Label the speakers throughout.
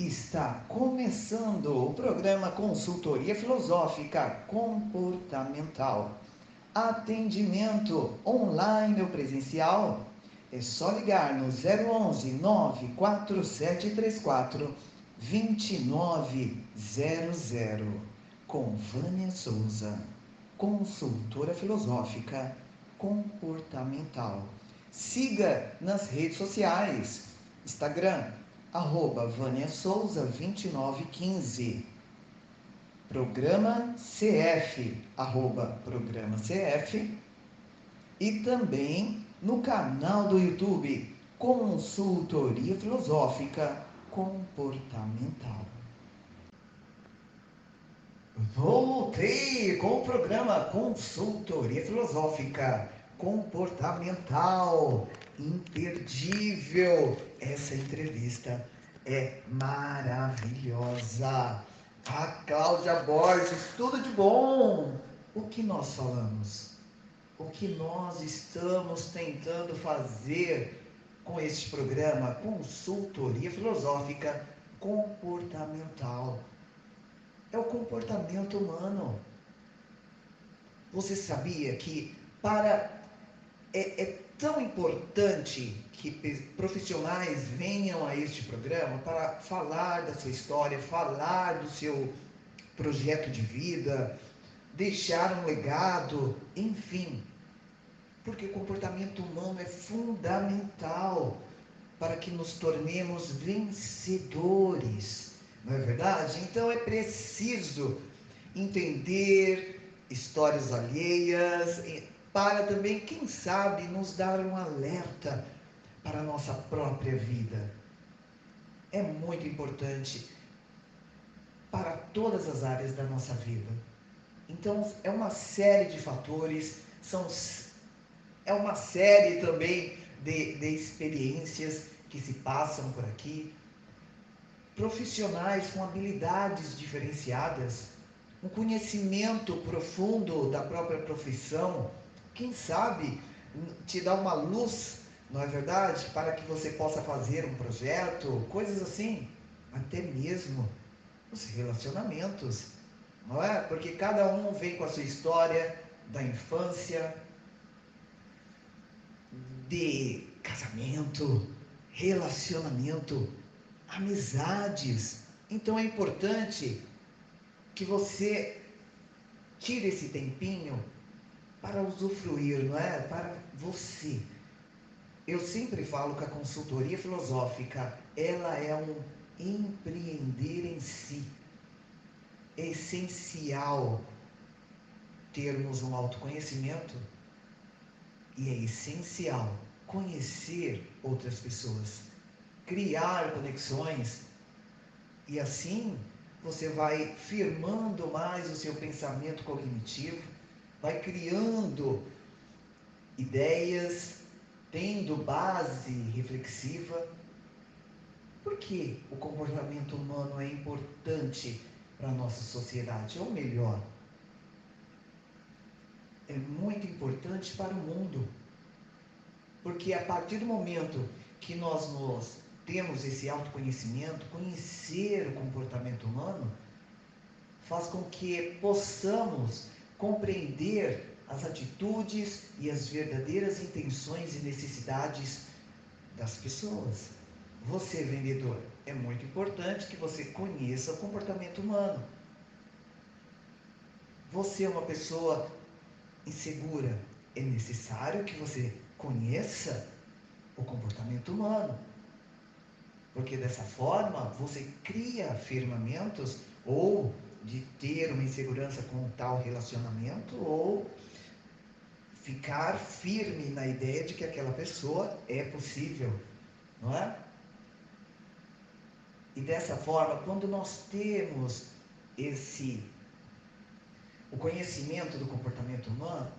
Speaker 1: Está começando o programa Consultoria Filosófica Comportamental. Atendimento online ou presencial? É só ligar no 011 94734 2900 com Vânia Souza, consultora filosófica comportamental. Siga nas redes sociais, Instagram, arroba Vânia Souza 2915. Programa CF, arroba Programa CF. E também no canal do YouTube, Consultoria Filosófica Comportamental. Voltei com o programa Consultoria Filosófica Comportamental. Imperdível. Essa entrevista é maravilhosa. A Cláudia Borges, tudo de bom. O que nós falamos? O que nós estamos tentando fazer com este programa Consultoria Filosófica Comportamental? é o comportamento humano. Você sabia que para é, é tão importante que profissionais venham a este programa para falar da sua história, falar do seu projeto de vida, deixar um legado, enfim. Porque o comportamento humano é fundamental para que nos tornemos vencedores não é verdade? Então é preciso entender histórias alheias para também, quem sabe, nos dar um alerta para a nossa própria vida. É muito importante para todas as áreas da nossa vida. Então, é uma série de fatores, são, é uma série também de, de experiências que se passam por aqui, profissionais com habilidades diferenciadas, um conhecimento profundo da própria profissão, quem sabe te dá uma luz, não é verdade, para que você possa fazer um projeto, coisas assim, até mesmo os relacionamentos, não é? Porque cada um vem com a sua história da infância, de casamento, relacionamento, amizades. Então é importante que você tire esse tempinho para usufruir, não é? Para você. Eu sempre falo que a consultoria filosófica, ela é um empreender em si. É essencial termos um autoconhecimento e é essencial conhecer outras pessoas criar conexões. E assim você vai firmando mais o seu pensamento cognitivo, vai criando ideias, tendo base reflexiva. Por que o comportamento humano é importante para a nossa sociedade? Ou melhor, é muito importante para o mundo. Porque a partir do momento que nós nos temos esse autoconhecimento, conhecer o comportamento humano, faz com que possamos compreender as atitudes e as verdadeiras intenções e necessidades das pessoas. Você, vendedor, é muito importante que você conheça o comportamento humano. Você é uma pessoa insegura, é necessário que você conheça o comportamento humano. Porque dessa forma você cria firmamentos ou de ter uma insegurança com tal relacionamento ou ficar firme na ideia de que aquela pessoa é possível, não é? E dessa forma, quando nós temos esse o conhecimento do comportamento humano,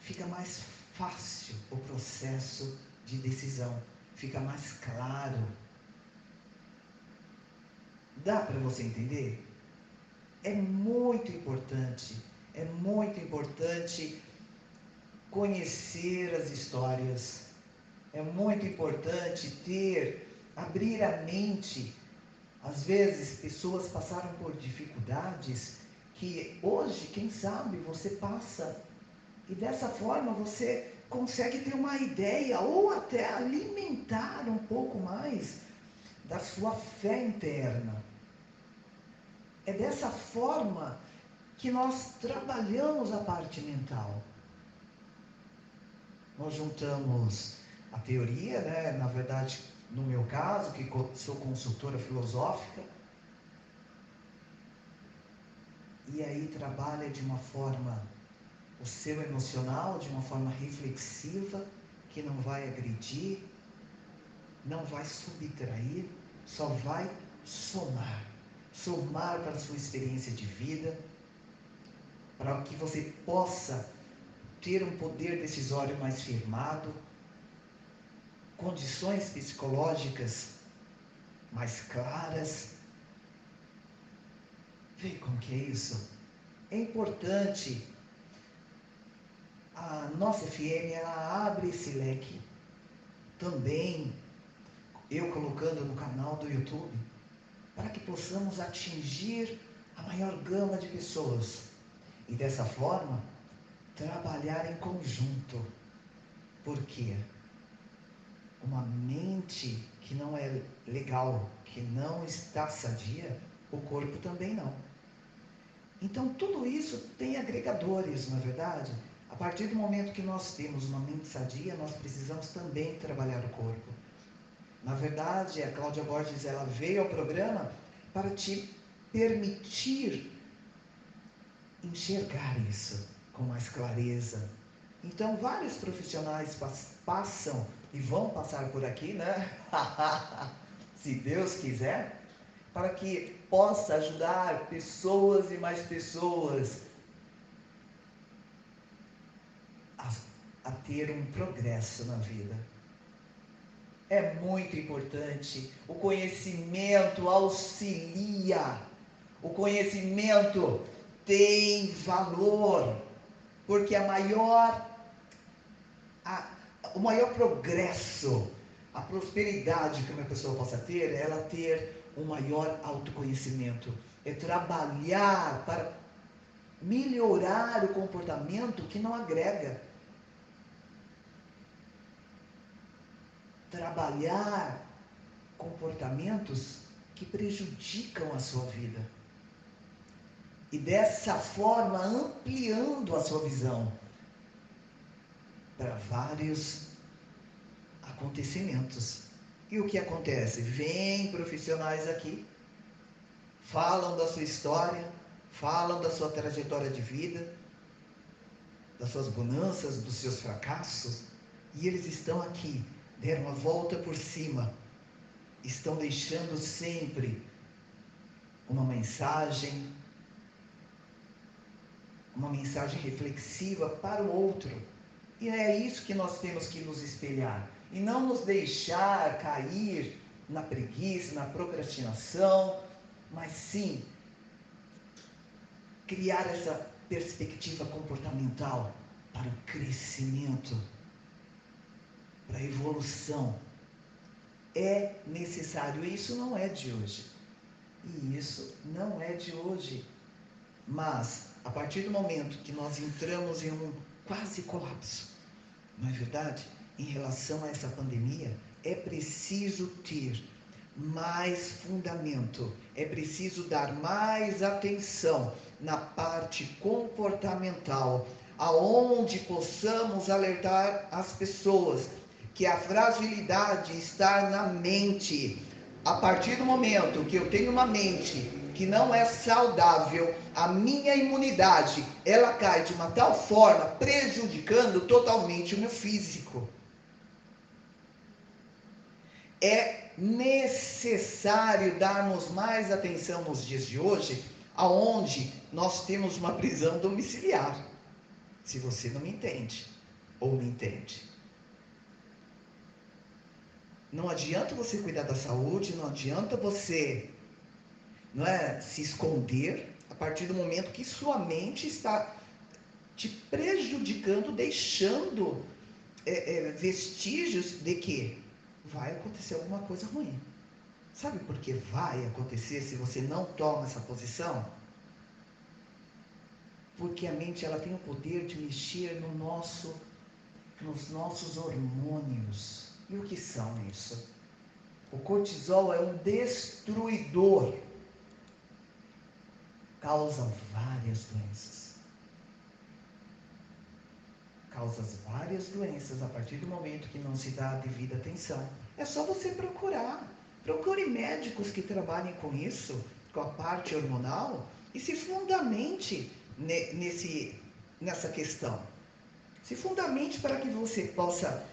Speaker 1: fica mais fácil o processo de decisão fica mais claro. Dá para você entender? É muito importante, é muito importante conhecer as histórias. É muito importante ter abrir a mente. Às vezes, pessoas passaram por dificuldades que hoje, quem sabe, você passa. E dessa forma você consegue ter uma ideia ou até alimentar um pouco mais da sua fé interna. É dessa forma que nós trabalhamos a parte mental. Nós juntamos a teoria, né? na verdade, no meu caso, que sou consultora filosófica, e aí trabalha de uma forma o seu emocional, de uma forma reflexiva, que não vai agredir, não vai subtrair, só vai somar. Somar para a sua experiência de vida, para que você possa ter um poder decisório mais firmado, condições psicológicas mais claras. Vê como que é isso? É importante. A nossa FM ela abre esse leque também, eu colocando no canal do YouTube, para que possamos atingir a maior gama de pessoas e dessa forma trabalhar em conjunto. Por quê? Uma mente que não é legal, que não está sadia, o corpo também não. Então tudo isso tem agregadores, não é verdade? A partir do momento que nós temos uma mente sadia, nós precisamos também trabalhar o corpo. Na verdade, a Cláudia Borges ela veio ao programa para te permitir enxergar isso com mais clareza. Então, vários profissionais passam e vão passar por aqui, né? Se Deus quiser, para que possa ajudar pessoas e mais pessoas a, a ter um progresso na vida. É muito importante. O conhecimento auxilia. O conhecimento tem valor, porque a maior, a, o maior progresso, a prosperidade que uma pessoa possa ter, é ela ter um maior autoconhecimento, é trabalhar para melhorar o comportamento que não agrega. Trabalhar comportamentos que prejudicam a sua vida e dessa forma ampliando a sua visão para vários acontecimentos. E o que acontece? Vêm profissionais aqui, falam da sua história, falam da sua trajetória de vida, das suas bonanças, dos seus fracassos, e eles estão aqui, deram a volta por cima, estão deixando sempre uma mensagem, uma mensagem reflexiva para o outro. E é isso que nós temos que nos espelhar. E não nos deixar cair na preguiça, na procrastinação, mas sim criar essa perspectiva comportamental para o crescimento, para a evolução. É necessário, e isso não é de hoje. E isso não é de hoje. Mas a partir do momento que nós entramos em um quase colapso, não é verdade? Em relação a essa pandemia, é preciso ter mais fundamento, é preciso dar mais atenção na parte comportamental, aonde possamos alertar as pessoas que a fragilidade está na mente. A partir do momento que eu tenho uma mente que não é saudável, a minha imunidade, ela cai de uma tal forma, prejudicando totalmente o meu físico. É necessário darmos mais atenção nos dias de hoje, aonde nós temos uma prisão domiciliar. Se você não me entende ou me entende. Não adianta você cuidar da saúde, não adianta você não é, se esconder a partir do momento que sua mente está te prejudicando, deixando é, é, vestígios de quê? vai acontecer alguma coisa ruim. Sabe por que vai acontecer se você não toma essa posição? Porque a mente ela tem o poder de mexer no nosso, nos nossos hormônios. E o que são isso? O cortisol é um destruidor. Causa várias doenças. Causa várias doenças a partir do momento que não se dá a devida atenção. É só você procurar. Procure médicos que trabalhem com isso, com a parte hormonal, e se fundamente nesse, nessa questão. Se fundamente para que você possa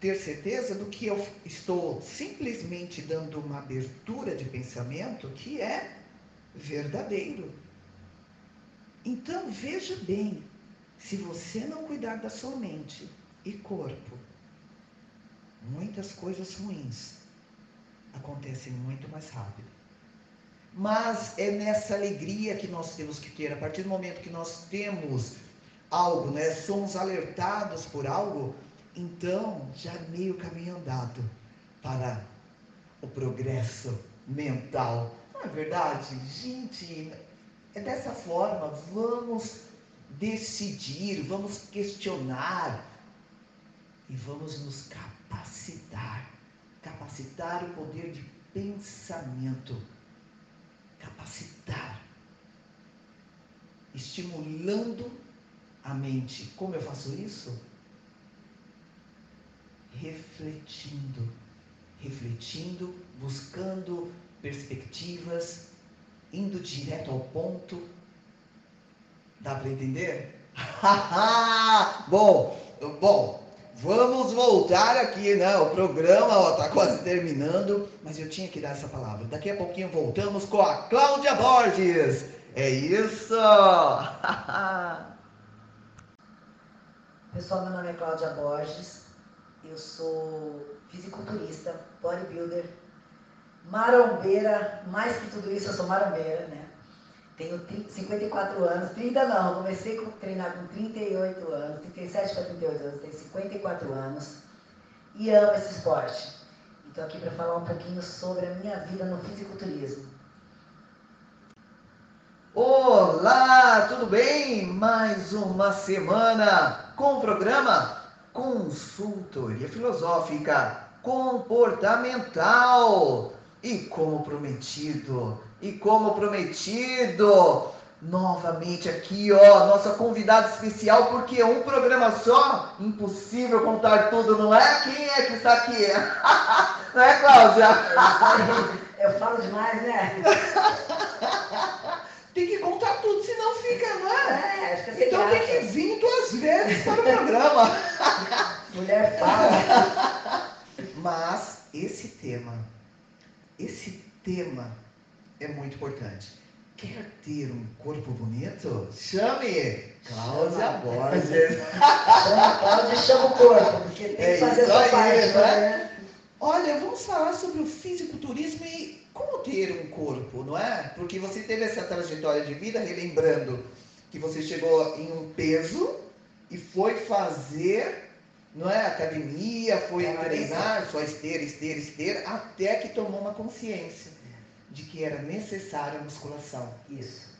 Speaker 1: ter certeza do que eu estou simplesmente dando uma abertura de pensamento que é verdadeiro. Então veja bem, se você não cuidar da sua mente e corpo, muitas coisas ruins acontecem muito mais rápido. Mas é nessa alegria que nós temos que ter, a partir do momento que nós temos algo, né, somos alertados por algo, então já meio caminho andado para o progresso mental. Não é verdade? Gente, é dessa forma, vamos decidir, vamos questionar e vamos nos capacitar capacitar o poder de pensamento, capacitar, estimulando a mente. Como eu faço isso? Refletindo, refletindo, buscando perspectivas, indo direto ao ponto. Dá para entender? bom, bom, Vamos voltar aqui, né? O programa está quase terminando, mas eu tinha que dar essa palavra. Daqui a pouquinho voltamos com a Cláudia Borges. É isso!
Speaker 2: Pessoal, meu nome é Cláudia Borges. Eu sou fisiculturista, bodybuilder, marombeira. Mais que tudo isso, eu sou marombeira, né? Tenho 54 anos, 30 não, comecei a treinar com 38 anos, 37 para 38 anos, tenho 54 anos e amo esse esporte. Estou aqui para falar um pouquinho sobre a minha vida no fisiculturismo.
Speaker 1: Olá, tudo bem? Mais uma semana com o programa Consultoria Filosófica Comportamental. E como prometido, e como prometido, novamente aqui, ó, nossa convidada especial, porque um programa só, impossível contar tudo, não é? Quem é que está aqui? não é, Cláudia?
Speaker 2: Eu falo demais, né?
Speaker 1: tem que contar tudo, senão fica, não
Speaker 2: é? é fica
Speaker 1: então tem que vir duas vezes para o programa.
Speaker 2: Mulher fala.
Speaker 1: Mas esse tema, esse tema é muito importante. Quer ter um corpo bonito? Chame Cláudia Borges.
Speaker 2: Chama Cláudia e chama o corpo, porque tem que é fazer essa parte. Né? né?
Speaker 1: Olha, vamos falar sobre o fisiculturismo e como ter um corpo, não é? Porque você teve essa trajetória de vida, relembrando que você chegou em um peso e foi fazer, não é? Academia, foi é treinar, só esteira, esteira, esteira, até que tomou uma consciência de que era necessária a musculação.
Speaker 2: Isso.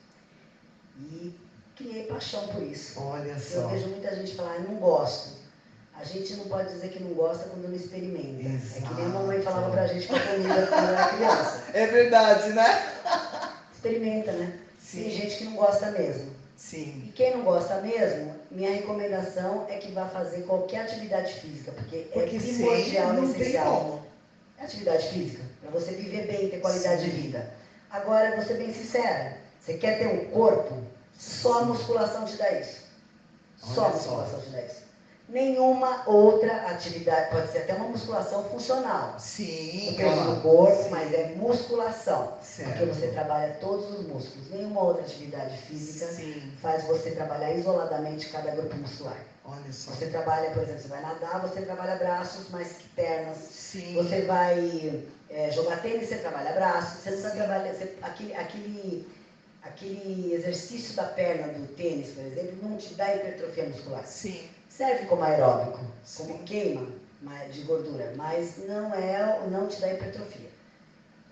Speaker 2: E criei paixão por isso.
Speaker 1: Olha só.
Speaker 2: Eu vejo muita gente falar, eu não gosto. A gente não pode dizer que não gosta quando não experimenta. Exato. É que nem a mamãe falava pra gente com a comida quando era criança.
Speaker 1: É verdade, né?
Speaker 2: Experimenta, né? Sim. Tem gente que não gosta mesmo.
Speaker 1: Sim.
Speaker 2: E quem não gosta mesmo, minha recomendação é que vá fazer qualquer atividade física, porque, é porque é primordial, não essencial. É atividade física para você viver bem, ter qualidade Sim. de vida. Agora, vou ser bem sincera, você quer ter um corpo, só a musculação te dá isso. Só a musculação te dá isso. Nenhuma outra atividade, pode ser até uma musculação funcional.
Speaker 1: Sim.
Speaker 2: Porque claro. do corpo, mas é musculação. Certo. Porque você trabalha todos os músculos. Nenhuma outra atividade física Sim. faz você trabalhar isoladamente cada grupo muscular.
Speaker 1: Olha só.
Speaker 2: Você trabalha, por exemplo, você vai nadar, você trabalha braços mais que pernas.
Speaker 1: Sim.
Speaker 2: Você vai é, jogar tênis, você trabalha braços. Você não trabalha. Você, aquele, aquele, aquele exercício da perna do tênis, por exemplo, não te dá hipertrofia muscular.
Speaker 1: Sim.
Speaker 2: Serve como aeróbico, como queima, de gordura, mas não é, não te dá hipertrofia.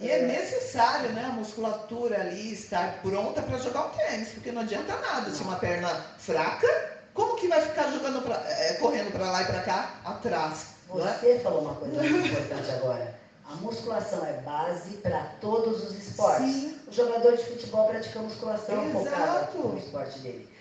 Speaker 1: E é necessário, né, a musculatura ali estar pronta para jogar um tênis, porque não adianta nada se uma perna fraca, como que vai ficar jogando pra, é, correndo para lá e para cá atrás?
Speaker 2: É? Você é? falou uma coisa muito importante agora. A musculação é base para todos os esportes. Sim. O jogador de futebol pratica musculação Exato. focada no esporte dele.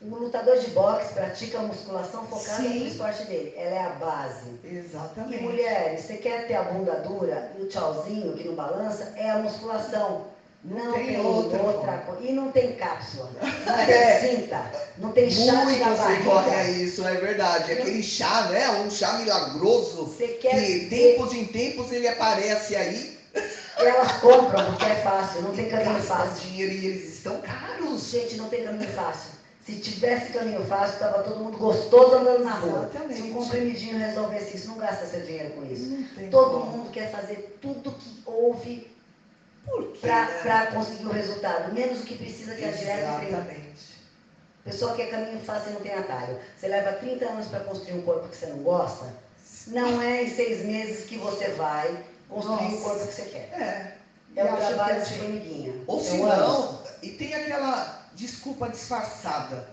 Speaker 2: O lutador de boxe pratica musculação focada Sim. no esporte dele. Ela é a base.
Speaker 1: Exatamente.
Speaker 2: E mulheres, você quer ter a bunda dura e o tchauzinho que não balança? É a musculação. Não, tem, tem, outra, outra coisa. E não tem cápsula. Não tem é. cinta. Não tem chá
Speaker 1: Muito na barriga. corre isso, é verdade. Aquele chá, né? Um chá milagroso. Você quer que tempos em tempos ele aparece aí.
Speaker 2: Elas compram porque é fácil, não tem caminho fácil.
Speaker 1: dinheiro e eles estão caros.
Speaker 2: Gente, não tem caminho fácil. Se tivesse caminho fácil, estava todo mundo gostoso andando na rua. Exatamente. Se um comprimidinho resolvesse isso, não gasta seu dinheiro com isso. Todo como. mundo quer fazer tudo que houve para conseguir o resultado, menos o que precisa que é direto e Exatamente. Pessoa quer caminho fácil e não tem atalho. Você leva 30 anos para construir um corpo que você não gosta, não é em seis meses que você vai construir Nossa. o corpo que você quer.
Speaker 1: É.
Speaker 2: É o trabalho de formiguinha.
Speaker 1: Ou se não, e tem aquela desculpa disfarçada.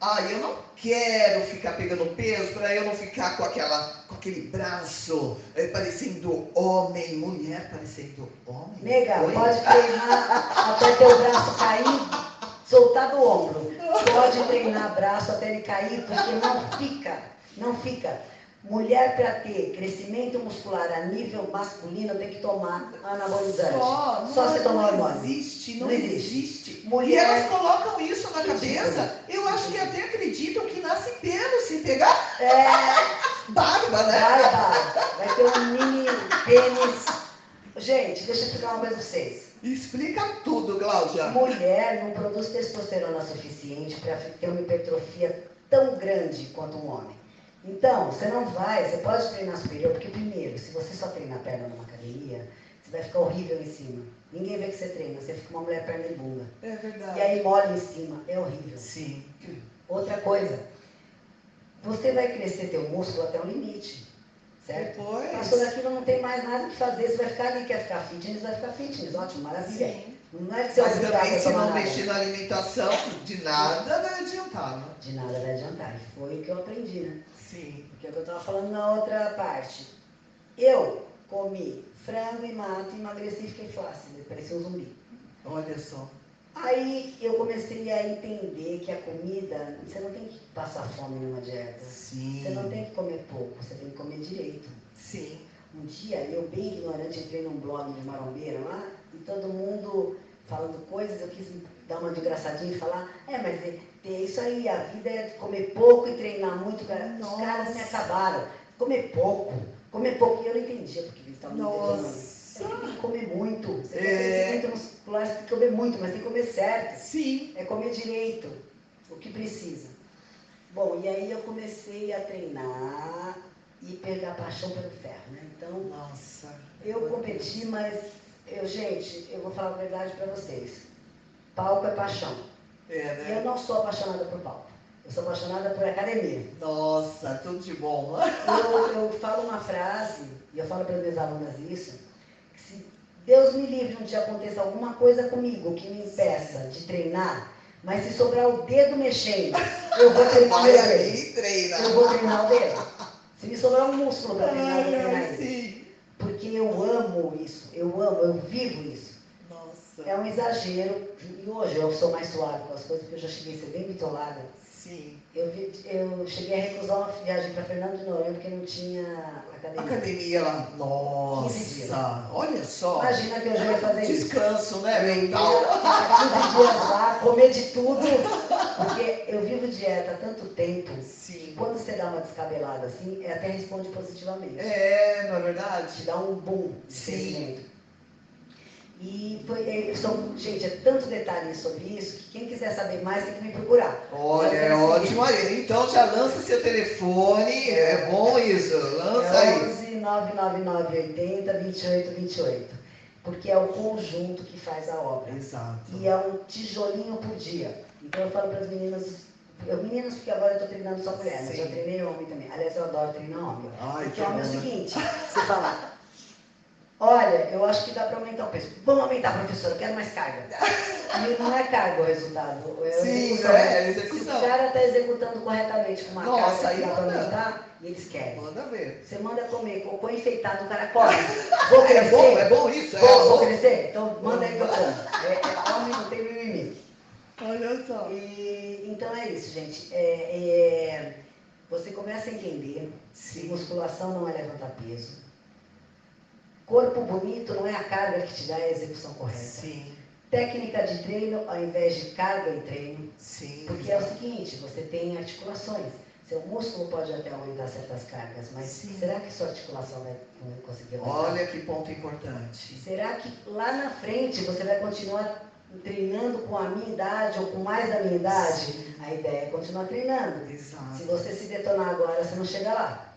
Speaker 1: Ah, eu não quero ficar pegando peso para eu não ficar com aquela, com aquele braço é, parecendo homem, mulher parecendo homem.
Speaker 2: Nega, Oi? pode treinar até teu braço cair, soltar do ombro. Pode treinar braço até ele cair, porque não fica, não fica. Mulher, para ter crescimento muscular a nível masculino, tem que tomar anabolizante.
Speaker 1: Só,
Speaker 2: Só se tomar
Speaker 1: hormônio. Não existe, não, não existe. existe. Mulher... E elas colocam isso na cabeça. Eu acho que até acreditam que nasce pelo se pegar.
Speaker 2: É.
Speaker 1: Barba, né?
Speaker 2: Barba. Vai ter um mini pênis. Gente, deixa eu explicar uma coisa para vocês.
Speaker 1: Explica tudo, Cláudia.
Speaker 2: Mulher não produz testosterona suficiente para ter uma hipertrofia tão grande quanto um homem. Então, você não vai, você pode treinar superior, porque primeiro, se você só treinar perna numa academia, você vai ficar horrível em cima. Ninguém vê que você treina, você fica uma mulher perna e bunda.
Speaker 1: É verdade.
Speaker 2: E aí mole em cima, é horrível.
Speaker 1: Sim.
Speaker 2: Outra coisa, você vai crescer teu músculo até um limite. Certo?
Speaker 1: Depois...
Speaker 2: Passou daquilo, não tem mais nada que fazer. Você vai ficar ali, quer ficar fitness, vai ficar fitness. Ótimo, maravilha. Sim.
Speaker 1: Não é que você Mas também, se não mexer na alimentação, de nada vai adiantar, né?
Speaker 2: De nada vai adiantar. E foi o que eu aprendi, né?
Speaker 1: Sim.
Speaker 2: Porque é o que eu estava falando na outra parte. Eu comi frango e mato, emagreci e fiquei flácida, parecia um zumbi.
Speaker 1: Olha só.
Speaker 2: Aí eu comecei a entender que a comida, você não tem que passar fome numa dieta.
Speaker 1: Sim.
Speaker 2: Você não tem que comer pouco, você tem que comer direito.
Speaker 1: Sim.
Speaker 2: Um dia, eu bem ignorante, entrei num blog de marombeira lá, e todo mundo falando coisas, eu quis dar uma de engraçadinha e falar, é, mas é, é isso aí, a vida é comer pouco e treinar muito. Cara. Os caras me acabaram. Comer pouco, comer pouco. E eu não entendia porque eles estavam me tem que comer muito. Você é... tem muscular, você tem que comer muito, mas tem que comer certo.
Speaker 1: Sim.
Speaker 2: É comer direito, o que precisa. Bom, e aí eu comecei a treinar e pegar paixão pelo ferro, né? Então,
Speaker 1: Nossa.
Speaker 2: eu competi, mas eu, gente, eu vou falar a verdade para vocês. Palco é paixão.
Speaker 1: É, né?
Speaker 2: Eu não sou apaixonada por palco. Eu sou apaixonada por academia.
Speaker 1: Nossa, tudo de bom.
Speaker 2: eu, eu falo uma frase, e eu falo para minhas alunas isso, que se Deus me livre um dia aconteça alguma coisa comigo que me impeça de treinar, mas se sobrar o dedo mexendo, eu vou treinar o dedo.
Speaker 1: Treina.
Speaker 2: Eu vou treinar o dedo. Se me sobrar um músculo para treinar, eu vou treinar. Porque eu amo isso, eu amo, eu vivo isso. É um exagero. E hoje eu sou mais suave com as coisas, porque eu já cheguei a ser bem bitolada.
Speaker 1: Sim.
Speaker 2: Eu, vi, eu cheguei a recusar uma viagem para Fernando de Noronha porque não tinha academia.
Speaker 1: Academia lá. Nossa, olha só.
Speaker 2: Imagina que eu já ia fazer
Speaker 1: Descanso, isso. né? Mental.
Speaker 2: 15 dias lá, comer de tudo. Porque eu vivo dieta há tanto tempo.
Speaker 1: Sim.
Speaker 2: Quando você dá uma descabelada assim, é até responde positivamente.
Speaker 1: É, não é verdade?
Speaker 2: Te dá um boom
Speaker 1: de Sim.
Speaker 2: E foi, é, são, gente, é tanto detalhe sobre isso que quem quiser saber mais tem que me procurar.
Speaker 1: Olha, é ótimo aí. Então já lança seu telefone, é bom isso, lança é aí.
Speaker 2: 11 999 80 28 28. Porque é o conjunto que faz a obra.
Speaker 1: Exato.
Speaker 2: E é um tijolinho por dia. Então eu falo para as meninas Eu, meninas, porque agora eu tô treinando só mulher, mas eu treinei homem também. Aliás, eu adoro treinar homem.
Speaker 1: Ai,
Speaker 2: Porque
Speaker 1: que
Speaker 2: homem é o
Speaker 1: né?
Speaker 2: seguinte, você fala, olha, eu acho que dá para aumentar o peso. Vamos aumentar, professor, eu quero mais carga. E não é carga o resultado. É
Speaker 1: Sim,
Speaker 2: execução.
Speaker 1: é, é
Speaker 2: Se o
Speaker 1: execução.
Speaker 2: cara está executando corretamente com uma
Speaker 1: Nossa,
Speaker 2: carga que dá para aumentar, e eles querem.
Speaker 1: Manda ver.
Speaker 2: Você manda comer cocô enfeitado, o cara come. Vou crescer?
Speaker 1: É bom, é bom isso? É
Speaker 2: Vou, vou
Speaker 1: bom.
Speaker 2: crescer? Então manda aí que eu como. É, é, homem não tem mimimi.
Speaker 1: Olha só.
Speaker 2: E, então é isso, gente. É, é, você começa a entender se
Speaker 1: Sim.
Speaker 2: musculação não é levantar peso. Corpo bonito não é a carga que te dá a execução correta.
Speaker 1: Sim,
Speaker 2: Técnica de treino ao invés de carga e treino.
Speaker 1: sim.
Speaker 2: Porque é o seguinte, você tem articulações. Seu músculo pode até aumentar certas cargas, mas
Speaker 1: Sim.
Speaker 2: será que sua articulação vai conseguir aumentar?
Speaker 1: Olha que ponto importante.
Speaker 2: Será que lá na frente você vai continuar treinando com a minha idade ou com mais da minha idade? A ideia é continuar treinando. Se
Speaker 1: Exato.
Speaker 2: você se detonar agora, você não chega lá.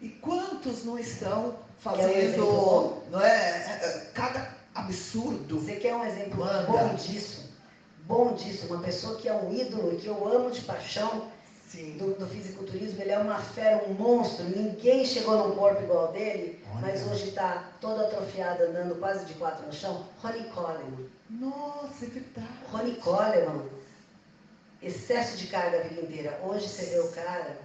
Speaker 1: E quantos não estão
Speaker 2: Um
Speaker 1: fazendo,
Speaker 2: bom?
Speaker 1: não é? Cada absurdo.
Speaker 2: Você quer um exemplo
Speaker 1: Manda.
Speaker 2: bom disso? Bom disso, uma pessoa que é um ídolo, que eu amo de paixão
Speaker 1: Sim.
Speaker 2: do, do fisiculturismo, ele é uma fera, um monstro, ninguém chegou num corpo igual ao dele,
Speaker 1: Olha.
Speaker 2: mas hoje está todo atrofiado, andando quase de quatro no chão. Ronnie Coleman.
Speaker 1: Nossa, é verdade.
Speaker 2: Ronnie Coleman, excesso de carga a vida inteira. Hoje você vê o cara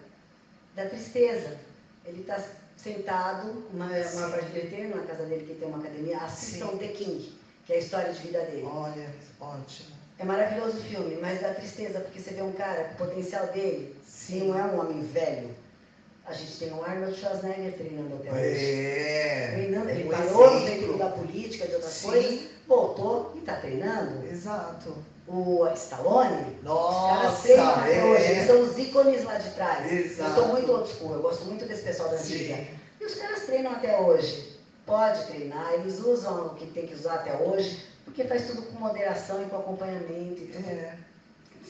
Speaker 2: da tristeza. Ele está sentado, uma, uma
Speaker 1: Sim.
Speaker 2: parte dele treina na casa dele, que tem uma academia, assistam
Speaker 1: Sim.
Speaker 2: The King, que é a história de vida dele.
Speaker 1: Olha, ótimo.
Speaker 2: É maravilhoso o filme, mas dá tristeza, porque você vê um cara o potencial dele,
Speaker 1: Sim.
Speaker 2: não é um homem velho. A gente tem o Arnold Schwarzenegger treinando até hoje.
Speaker 1: É.
Speaker 2: Treinando, ele
Speaker 1: um
Speaker 2: parou no
Speaker 1: exemplo.
Speaker 2: dentro da política, de outras
Speaker 1: Sim.
Speaker 2: coisas, voltou e está treinando.
Speaker 1: Exato.
Speaker 2: O Stallone, os caras
Speaker 1: Nossa,
Speaker 2: treinam até hoje, eles
Speaker 1: é.
Speaker 2: são os ícones lá de trás.
Speaker 1: Exato.
Speaker 2: Eu sou muito old school, eu gosto muito desse pessoal da antiga.
Speaker 1: Sim.
Speaker 2: E os caras treinam até hoje. Pode treinar, eles usam o que tem que usar até hoje, porque faz tudo com moderação e com acompanhamento e tudo.
Speaker 1: É.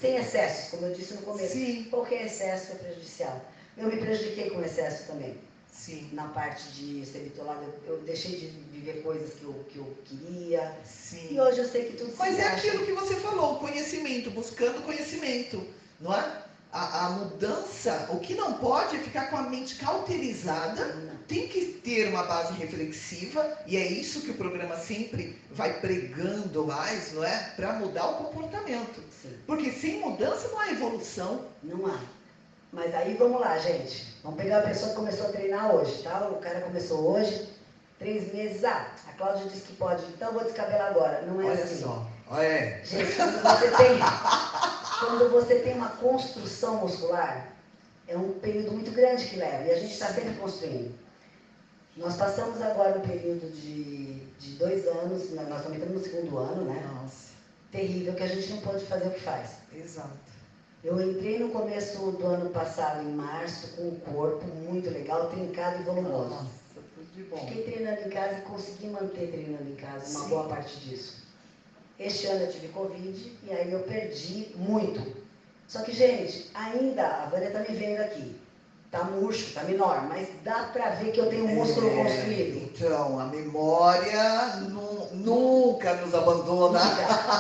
Speaker 2: Sem excessos, como eu disse no começo.
Speaker 1: Sim,
Speaker 2: Qualquer excesso é prejudicial. Eu me prejudiquei com excesso também.
Speaker 1: Sim,
Speaker 2: Na parte de ser bitolado, eu, deixei de viver coisas que eu, que eu queria. E
Speaker 1: sim.
Speaker 2: hoje eu sei que tudo se
Speaker 1: Mas é
Speaker 2: encaixa.
Speaker 1: aquilo que você falou, conhecimento, buscando conhecimento, não é? A, a mudança, o que não pode é ficar com a mente cauterizada
Speaker 2: Não.
Speaker 1: tem que ter uma base reflexiva e é isso que o programa sempre vai pregando mais, não é? Para mudar o comportamento.
Speaker 2: Sim.
Speaker 1: Porque sem mudança não há evolução.
Speaker 2: Não há. Mas aí vamos lá, gente. Vamos pegar a pessoa que começou a treinar hoje, tá? O cara começou hoje, três meses. Ah, a Cláudia disse que pode, então eu vou descabelar agora. Não é
Speaker 1: Olha
Speaker 2: assim.
Speaker 1: só. É.
Speaker 2: Gente, quando você tem, quando você tem uma construção muscular, é um período muito grande que leva. E a gente está sempre construindo. Nós passamos agora um período de, de dois anos, né, nós estamos entrando no segundo ano, né?
Speaker 1: Nossa.
Speaker 2: Terrível, que a gente não pode fazer o que faz.
Speaker 1: Exato.
Speaker 2: Eu entrei no começo do ano passado, em março, com um corpo muito legal, trincado e volumoso.
Speaker 1: Nossa, tudo de bom.
Speaker 2: Fiquei treinando em casa e consegui manter treinando em casa uma
Speaker 1: Sim.
Speaker 2: boa parte disso. Este ano eu tive Covid e aí eu perdi muito. Só que, gente, ainda, a Vânia tá me vendo aqui. Tá murcho, tá menor, mas dá pra ver que eu tenho um músculo
Speaker 1: É,
Speaker 2: construído.
Speaker 1: Então, a memória nu- nunca nos abandona.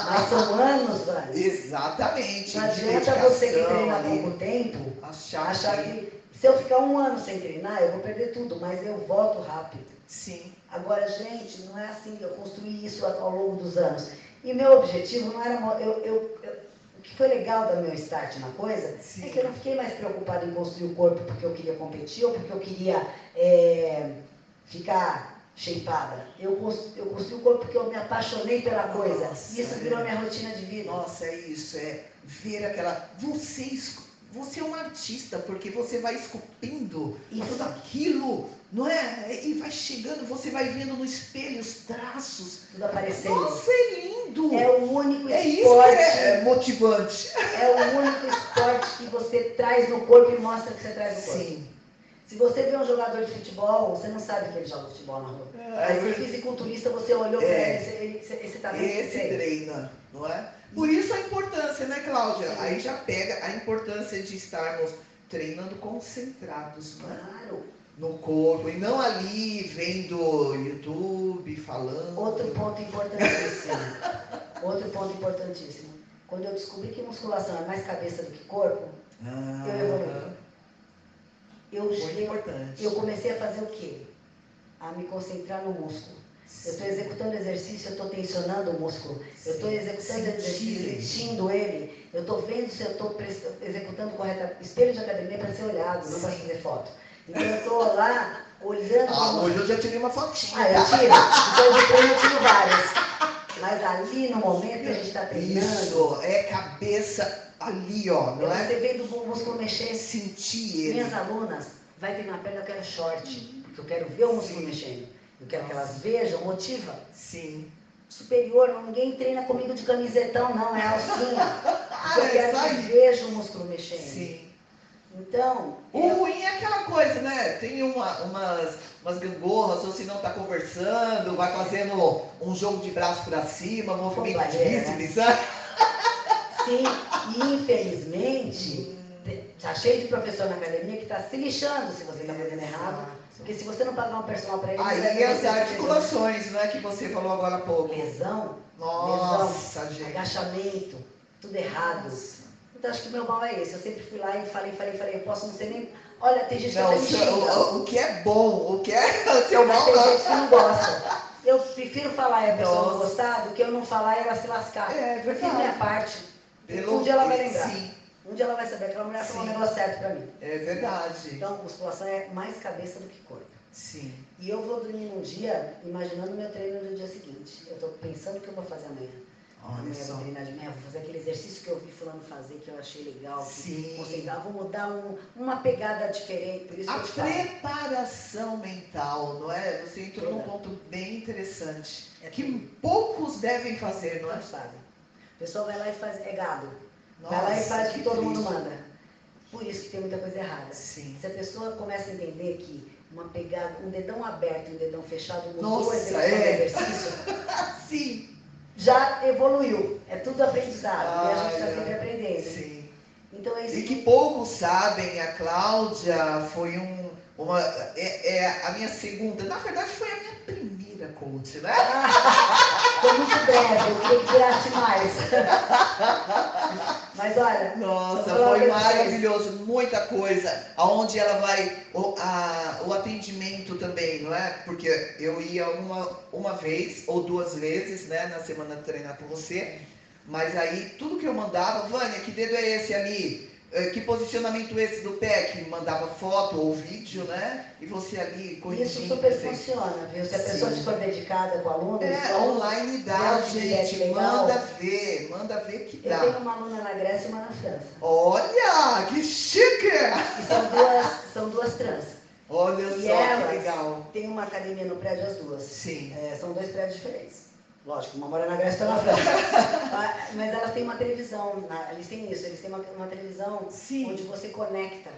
Speaker 2: Mas são anos, Vânia.
Speaker 1: Exatamente.
Speaker 2: Não adianta você que treina há pouco tempo
Speaker 1: Achar,
Speaker 2: achar
Speaker 1: que...
Speaker 2: que se eu ficar um ano sem treinar, eu vou perder tudo, mas eu volto rápido.
Speaker 1: Sim,
Speaker 2: Agora, gente, não é assim que eu construí isso ao longo dos anos. E meu objetivo não era. Eu, eu, eu- o que foi legal do meu start na coisa
Speaker 1: Sim.
Speaker 2: é que eu não fiquei mais preocupada em construir o corpo porque eu queria competir ou porque eu queria é, ficar shapeada. Eu, eu construí o corpo porque eu me apaixonei pela coisa.
Speaker 1: Nossa,
Speaker 2: e isso
Speaker 1: é.
Speaker 2: virou minha rotina de vida.
Speaker 1: Nossa, é isso, é ver aquela. Você, escu- você é um artista, porque você vai esculpindo
Speaker 2: Isso.
Speaker 1: tudo aquilo, não é? E vai chegando, você vai vendo no espelho os traços.
Speaker 2: Tudo aparecendo.
Speaker 1: Nossa, é lindo!
Speaker 2: É o único
Speaker 1: É isso
Speaker 2: esporte.
Speaker 1: que é, é motivante.
Speaker 2: É o único esporte que você traz no corpo e mostra que você traz no corpo.
Speaker 1: Sim.
Speaker 2: Se você vê um jogador de futebol, você não sabe que ele joga futebol na rua.
Speaker 1: É,
Speaker 2: Mas
Speaker 1: é
Speaker 2: o fisiculturista, você olhou pra
Speaker 1: É.
Speaker 2: ele, ele, esse, esse tá vendo
Speaker 1: Esse treina, não é? Por isso a importância, né, Cláudia?
Speaker 2: Sim.
Speaker 1: Aí já pega a importância de estarmos treinando concentrados, não é?
Speaker 2: Claro.
Speaker 1: no corpo e não ali vendo YouTube, falando.
Speaker 2: Outro ponto importantíssimo. Outro ponto importantíssimo. Quando eu descobri que musculação é mais cabeça do que corpo, ah, eu evolui. Eu,
Speaker 1: Muito eu, importante.
Speaker 2: eu comecei a fazer o quê? A me concentrar no músculo. Eu estou executando exercício, eu estou tensionando o músculo. Eu estou executando exercício, sentindo ele. Eu estou vendo se eu estou executando corretamente. Espelho de academia para ser olhado, não para fazer foto. Então eu estou lá olhando.
Speaker 1: Ah, hoje eu já tirei uma fotinha.
Speaker 2: Ah, eu tiro. Depois de treino eu tiro várias. Mas ali no momento a gente está treinando.
Speaker 1: Isso, é cabeça ali, ó, não é?
Speaker 2: Você vendo o músculo mexer.
Speaker 1: Sentir ele.
Speaker 2: Minhas alunas, vai treinar perna, eu quero short. Porque eu quero ver o músculo Sim. mexendo. Eu quero que elas vejam, motiva.
Speaker 1: Sim.
Speaker 2: Superior, ninguém treina comigo de camisetão, não, é alcinha. eu quero que veja o músculo mexendo. Sim. Então.
Speaker 1: O eu... ruim é aquela coisa, né? Tem uma, umas, umas gangorras, ou se não tá conversando, vai fazendo um jogo de braço para cima, movimento de bíceps, né?
Speaker 2: Sim, e infelizmente, tá cheio de professor na academia que está se lixando se você está fazendo errado. Porque se você não pagar um personal para ele,
Speaker 1: Aí as articulações, né, que você falou agora há pouco.
Speaker 2: Lesão,
Speaker 1: Nossa,
Speaker 2: lesão,
Speaker 1: gente.
Speaker 2: agachamento, tudo errado. Então acho que o meu mal é esse. Eu sempre fui lá e falei, falei, falei, eu posso não ser nem. Olha, tem gente que não, me xinga.
Speaker 1: O, o, que é bom, o que é seu mal.
Speaker 2: Tem gente que não gosta. Eu prefiro falar e a pessoa não gostar do que eu não falar e ela se lascar.
Speaker 1: É,
Speaker 2: prefiro minha parte. Pelo... Um dia ela vai lembrar. Sim. Um dia ela vai saber, aquela mulher falou um negócio certo pra mim.
Speaker 1: É verdade.
Speaker 2: Então, musculação é mais cabeça do que corpo.
Speaker 1: Sim.
Speaker 2: E eu vou dormir um dia imaginando meu treino no dia seguinte. Eu estou pensando o que eu vou fazer amanhã. Olha amanhã eu vou treinar de manhã, vou fazer aquele exercício que eu vi fulano fazer, que eu achei legal.
Speaker 1: Sim.
Speaker 2: Concentrar, vou mudar um, uma pegada diferente. Por isso
Speaker 1: A preparação mental, não é? Você entrou num ponto bem interessante. É que poucos devem fazer, não é?
Speaker 2: Não. A pessoa vai lá e faz, é gado. Nossa, vai lá e faz o que, que todo mundo manda. Por isso que tem muita coisa errada.
Speaker 1: Sim.
Speaker 2: Se a pessoa começa a entender que uma pegada, um dedão aberto e um dedão fechado
Speaker 1: mudou Nossa, é.
Speaker 2: exercício,
Speaker 1: Sim.
Speaker 2: já evoluiu. É tudo aprendizado. Ah, e a gente está sempre aprendendo.
Speaker 1: Sim.
Speaker 2: Então, é isso
Speaker 1: e que poucos sabem, a Cláudia foi um, uma. É, é, a minha segunda, na verdade foi a minha primeira coach, né?
Speaker 2: foi muito breve, eu queria que durasse mais. Mas olha.
Speaker 1: Nossa, foi maravilhoso, muita coisa. Aonde ela vai. O, a, o atendimento também, não é? Porque eu ia uma, uma vez ou duas vezes, né, na semana treinar com você. Mas aí tudo que eu mandava, Vânia, que dedo é esse ali? É, que posicionamento esse do pé? Que mandava foto ou vídeo, né? E você ali
Speaker 2: corrigindo. Isso super funciona, viu? Se a pessoa Sim. for dedicada com o aluno,
Speaker 1: é, online dá, gente. Manda ver, manda ver que dá.
Speaker 2: Eu tenho uma aluna na Grécia e uma na França.
Speaker 1: Olha, que chique!
Speaker 2: E são duas, são duas trans.
Speaker 1: Olha
Speaker 2: e
Speaker 1: só, que legal.
Speaker 2: Tem uma academia no prédio, as duas.
Speaker 1: Sim.
Speaker 2: É, são dois prédios diferentes. Lógico, uma mora na Grécia e outra na França. Ah, mas elas têm uma televisão, eles têm isso, eles têm uma, uma televisão
Speaker 1: Sim.
Speaker 2: onde você conecta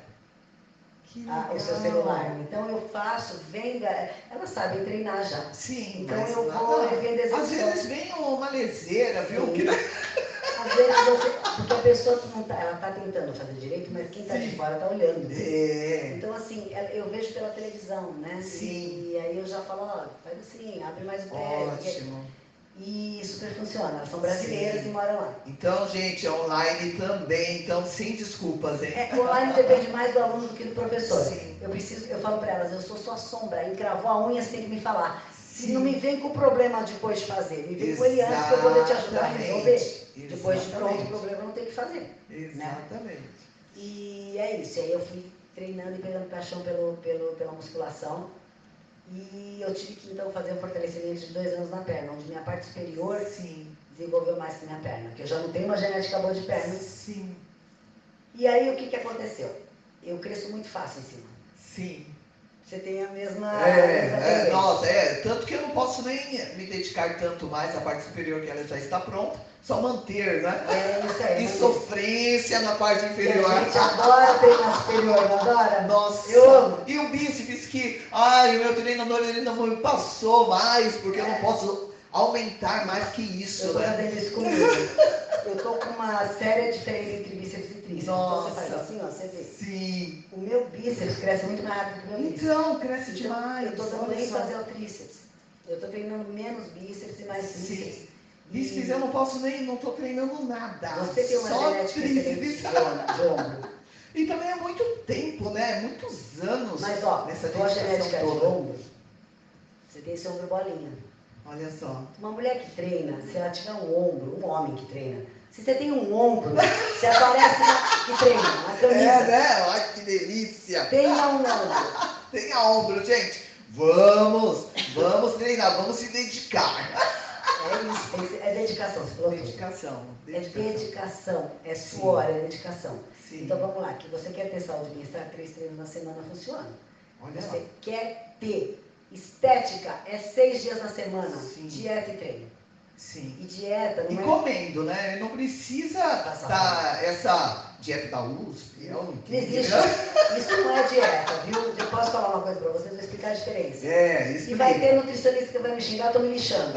Speaker 2: a, o seu celular. Então eu faço, venda, elas sabem treinar já.
Speaker 1: Sim,
Speaker 2: então eu vou revendo
Speaker 1: Às vezes vem uma leseira, viu? Que...
Speaker 2: Às vezes você, porque a pessoa não tá, ela está tentando fazer direito, mas quem está de fora está olhando.
Speaker 1: É.
Speaker 2: Então assim, eu vejo pela televisão, né?
Speaker 1: Sim.
Speaker 2: E, aí eu já falo, ó, faz assim, abre mais o pé.
Speaker 1: Ótimo.
Speaker 2: Porque, e super funciona. Elas são brasileiras Sim. e moram lá.
Speaker 1: Então, gente, online também, então sem desculpas, hein?
Speaker 2: É, online depende mais do aluno do que do professor. Sim. Eu preciso, eu falo para elas, eu sou sua sombra. Encravou a unha, você tem que me falar. Se não me vem com o problema depois de fazer, me vem com ele antes para eu poder te ajudar a resolver. Exatamente. Depois de pronto o problema não tem que fazer. Né?
Speaker 1: Exatamente. Né?
Speaker 2: E é isso. Aí eu fui treinando e pegando paixão pelo, pelo, pela musculação. E eu tive que então fazer um fortalecimento de dois anos na perna, onde minha parte superior
Speaker 1: Sim.
Speaker 2: desenvolveu mais que minha perna, porque eu já não tenho uma genética boa de perna.
Speaker 1: Sim.
Speaker 2: E aí o que, que aconteceu? Eu cresço muito fácil em cima.
Speaker 1: Sim.
Speaker 2: Você tem a mesma.
Speaker 1: É, é nossa, é. Tanto que eu não posso nem me dedicar tanto mais à parte superior, que ela já está pronta só manter, né?
Speaker 2: É, isso aí.
Speaker 1: E sofrência na parte inferior.
Speaker 2: a gente adora treinar superior, não adora?
Speaker 1: Nossa.
Speaker 2: Eu amo.
Speaker 1: E o bíceps que, ai, o meu treinador ele não me passou mais, porque é. eu não é. posso aumentar mais que isso,
Speaker 2: eu tô
Speaker 1: né?
Speaker 2: fazendo isso comigo. eu tô com uma séria diferença entre bíceps e tríceps.
Speaker 1: Nossa.
Speaker 2: Então você faz assim, ó, você vê.
Speaker 1: Sim.
Speaker 2: O meu bíceps cresce muito mais rápido que o meu
Speaker 1: bíceps. Então, cresce demais.
Speaker 2: Eu tô dando nem fazer o tríceps. Eu tô treinando menos bíceps e mais tríceps. Sim.
Speaker 1: Bíceps eu não posso nem, não estou treinando nada.
Speaker 2: Você tem uma
Speaker 1: Só tríceps.
Speaker 2: de ombro.
Speaker 1: E também é muito tempo, né? Muitos anos
Speaker 2: Mas ó,
Speaker 1: nessa
Speaker 2: tua genética de ombro, você tem esse ombro bolinha.
Speaker 1: Olha só.
Speaker 2: Uma mulher que treina, se ela tiver um ombro, um homem que treina, se você tem um ombro, você aparece na, que treina, na
Speaker 1: É,
Speaker 2: camisa.
Speaker 1: né? Olha que delícia.
Speaker 2: Tenha um ombro.
Speaker 1: Tenha ombro, gente. Vamos, vamos treinar, vamos se dedicar.
Speaker 2: É isso, é dedicação, você falou tudo.
Speaker 1: Dedicação.
Speaker 2: É dedicação, é suor, é dedicação.
Speaker 1: Sim.
Speaker 2: Então vamos lá, que você quer ter saúde e bem-estar, três treinos na semana funciona.
Speaker 1: Olha
Speaker 2: Você
Speaker 1: lá.
Speaker 2: quer ter estética, é seis dias na semana,
Speaker 1: Sim.
Speaker 2: dieta e treino.
Speaker 1: Sim.
Speaker 2: E dieta
Speaker 1: E
Speaker 2: não é.
Speaker 1: comendo, né? Não precisa tá, essa dieta da USP. Eu não
Speaker 2: Não existe. Isso não é dieta, viu? Eu posso falar uma coisa pra vocês, vou explicar a diferença.
Speaker 1: É, isso
Speaker 2: E vai ter nutricionista que vai me xingar, eu tô me lixando.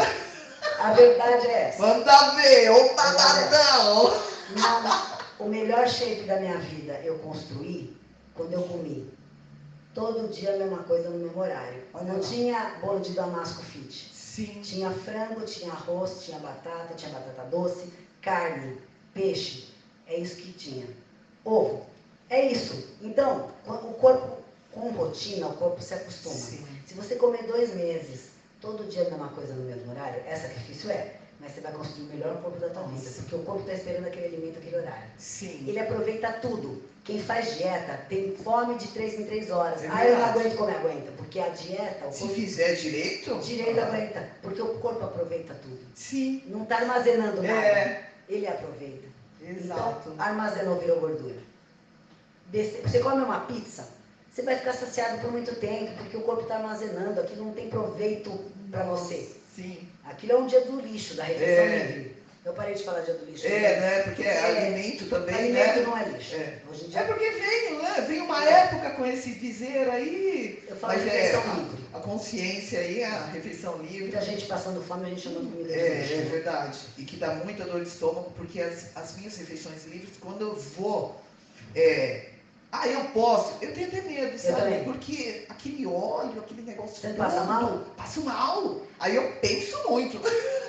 Speaker 2: A verdade é essa.
Speaker 1: Manda ver, ô taladão!
Speaker 2: Não, o melhor shape da minha vida eu construí quando eu comi. Todo dia a mesma coisa no mesmo horário. Não
Speaker 1: lá.
Speaker 2: tinha bolo de damasco fit.
Speaker 1: Sim.
Speaker 2: Tinha frango, tinha arroz, tinha batata, tinha batata doce, carne, peixe. É isso que tinha. Ovo. É isso. Então, o corpo, com rotina, o corpo se acostuma.
Speaker 1: Sim.
Speaker 2: Se você comer dois meses, todo dia a mesma coisa no mesmo horário, é sacrifício? É. Mas você vai construir o melhor corpo da tua vida.
Speaker 1: Nossa.
Speaker 2: Porque o corpo está esperando aquele alimento, aquele horário.
Speaker 1: Sim.
Speaker 2: Ele aproveita tudo. Quem faz dieta tem fome de três em três horas.
Speaker 1: É
Speaker 2: ah, eu não aguento comer, aguenta. Porque a dieta, o
Speaker 1: Se
Speaker 2: corpo
Speaker 1: fizer direito?
Speaker 2: direito aguenta. Porque o corpo aproveita tudo.
Speaker 1: Sim.
Speaker 2: Não está armazenando nada.
Speaker 1: É,
Speaker 2: Ele aproveita.
Speaker 1: exato.
Speaker 2: Então, armazenou, virou gordura. Você come uma pizza, você vai ficar saciado por muito tempo, porque o corpo está armazenando, aquilo não tem proveito para você.
Speaker 1: Sim.
Speaker 2: Aquilo é um dia do lixo, da refeição
Speaker 1: É.
Speaker 2: livre. Eu parei de falar dia do lixo.
Speaker 1: É, né? Porque é
Speaker 2: É.
Speaker 1: alimento também,
Speaker 2: Alimento
Speaker 1: né?
Speaker 2: não é lixo.
Speaker 1: É.
Speaker 2: Hoje em
Speaker 1: É
Speaker 2: dia
Speaker 1: porque veio, né? Veio uma época com esse dizer aí.
Speaker 2: eu falo
Speaker 1: Mas
Speaker 2: de
Speaker 1: é
Speaker 2: refeição livre.
Speaker 1: a, a consciência aí, a refeição livre.
Speaker 2: Muita gente passando fome, a gente chamando comida de
Speaker 1: É,
Speaker 2: lixo.
Speaker 1: é verdade. E que dá muita dor de estômago, porque as, as minhas refeições livres, quando eu vou. É, ah, eu posso. Eu tenho até medo, sabe? Porque aquele óleo, aquele negócio.
Speaker 2: Você passa
Speaker 1: todo,
Speaker 2: mal?
Speaker 1: Passo mal. Aí eu penso muito.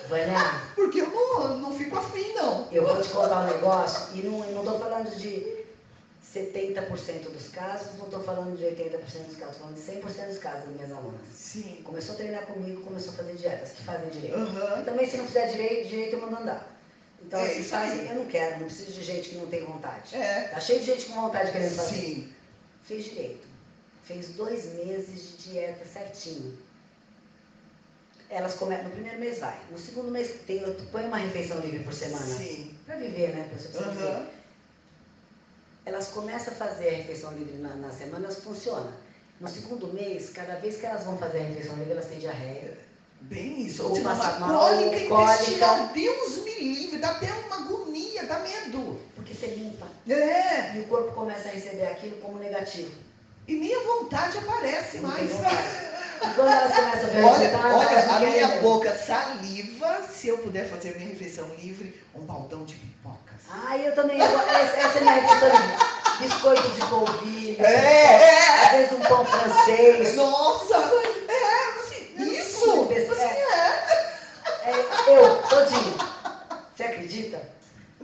Speaker 2: Vânia,
Speaker 1: Porque eu não, não fico afim, não.
Speaker 2: eu vou te contar um negócio, e não estou falando de 70% dos casos, não estou falando de 80% dos casos, estou falando de 100% dos casos das minhas alunas.
Speaker 1: Sim.
Speaker 2: Começou a treinar comigo, começou a fazer dietas, que fazem direito.
Speaker 1: Aham.
Speaker 2: E também, se não fizer direito, direito eu mando andar. Então,
Speaker 1: É,
Speaker 2: assim,
Speaker 1: aí.
Speaker 2: eu não quero, não preciso de gente que não tem vontade.
Speaker 1: É.
Speaker 2: Tá cheio de gente com vontade querendo fazer.
Speaker 1: Sim.
Speaker 2: Fez direito. Fez dois meses de dieta certinho. Elas começam, no primeiro mês vai. No segundo mês tem, eu põe uma refeição livre por semana.
Speaker 1: Sim.
Speaker 2: Pra viver, né? Pessoa precisa viver. Elas começam a fazer a refeição livre na, na semana, elas funcionam. No segundo mês, cada vez que elas vão fazer a refeição livre, elas têm diarreia.
Speaker 1: Bem isso.
Speaker 2: Ou
Speaker 1: uma
Speaker 2: mal,
Speaker 1: cólica intestinal. Deus me livre. Dá até uma agonia, dá medo.
Speaker 2: Porque você limpa.
Speaker 1: É.
Speaker 2: E o corpo começa a receber aquilo como negativo.
Speaker 1: E nem a vontade aparece
Speaker 2: Não
Speaker 1: mais.
Speaker 2: quando a
Speaker 1: Olha, olha, a minha
Speaker 2: ver.
Speaker 1: boca saliva, se eu puder fazer minha refeição livre, um baldão de pipocas.
Speaker 2: Ah, eu também. eu- essa, essa é minha refeição livre. Biscoito de polvilho.
Speaker 1: É,
Speaker 2: Às vezes um pão francês.
Speaker 1: Nossa! É, assim, é.
Speaker 2: É, eu, todinho. Você acredita?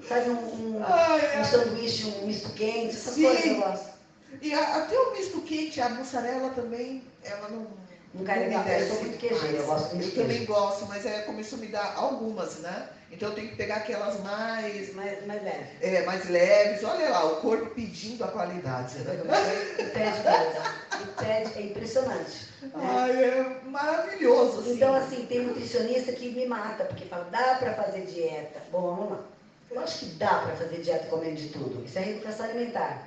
Speaker 2: Sabe um, um,
Speaker 1: Ai,
Speaker 2: um sanduíche, um misto quente, essas
Speaker 1: Sim.
Speaker 2: coisas eu gosto.
Speaker 1: E a- até o misto quente, a mussarela também, ela não.
Speaker 2: Não cai legal.
Speaker 1: me
Speaker 2: Eu sou muito queijeira, eu gosto de
Speaker 1: Eu também gosto, mas é, começou a me dar algumas, né? Então eu tenho que pegar aquelas mais,
Speaker 2: Mais, mais leve.
Speaker 1: é, mais leves. Olha lá, o corpo pedindo a qualidade. Né?
Speaker 2: pede pede, é impressionante.
Speaker 1: Ai, é maravilhoso. Assim.
Speaker 2: Então, assim, tem nutricionista que me mata, porque fala, dá pra fazer dieta. Bom, vamos lá. Eu acho que dá pra fazer dieta comendo de tudo. Isso é reeducação alimentar.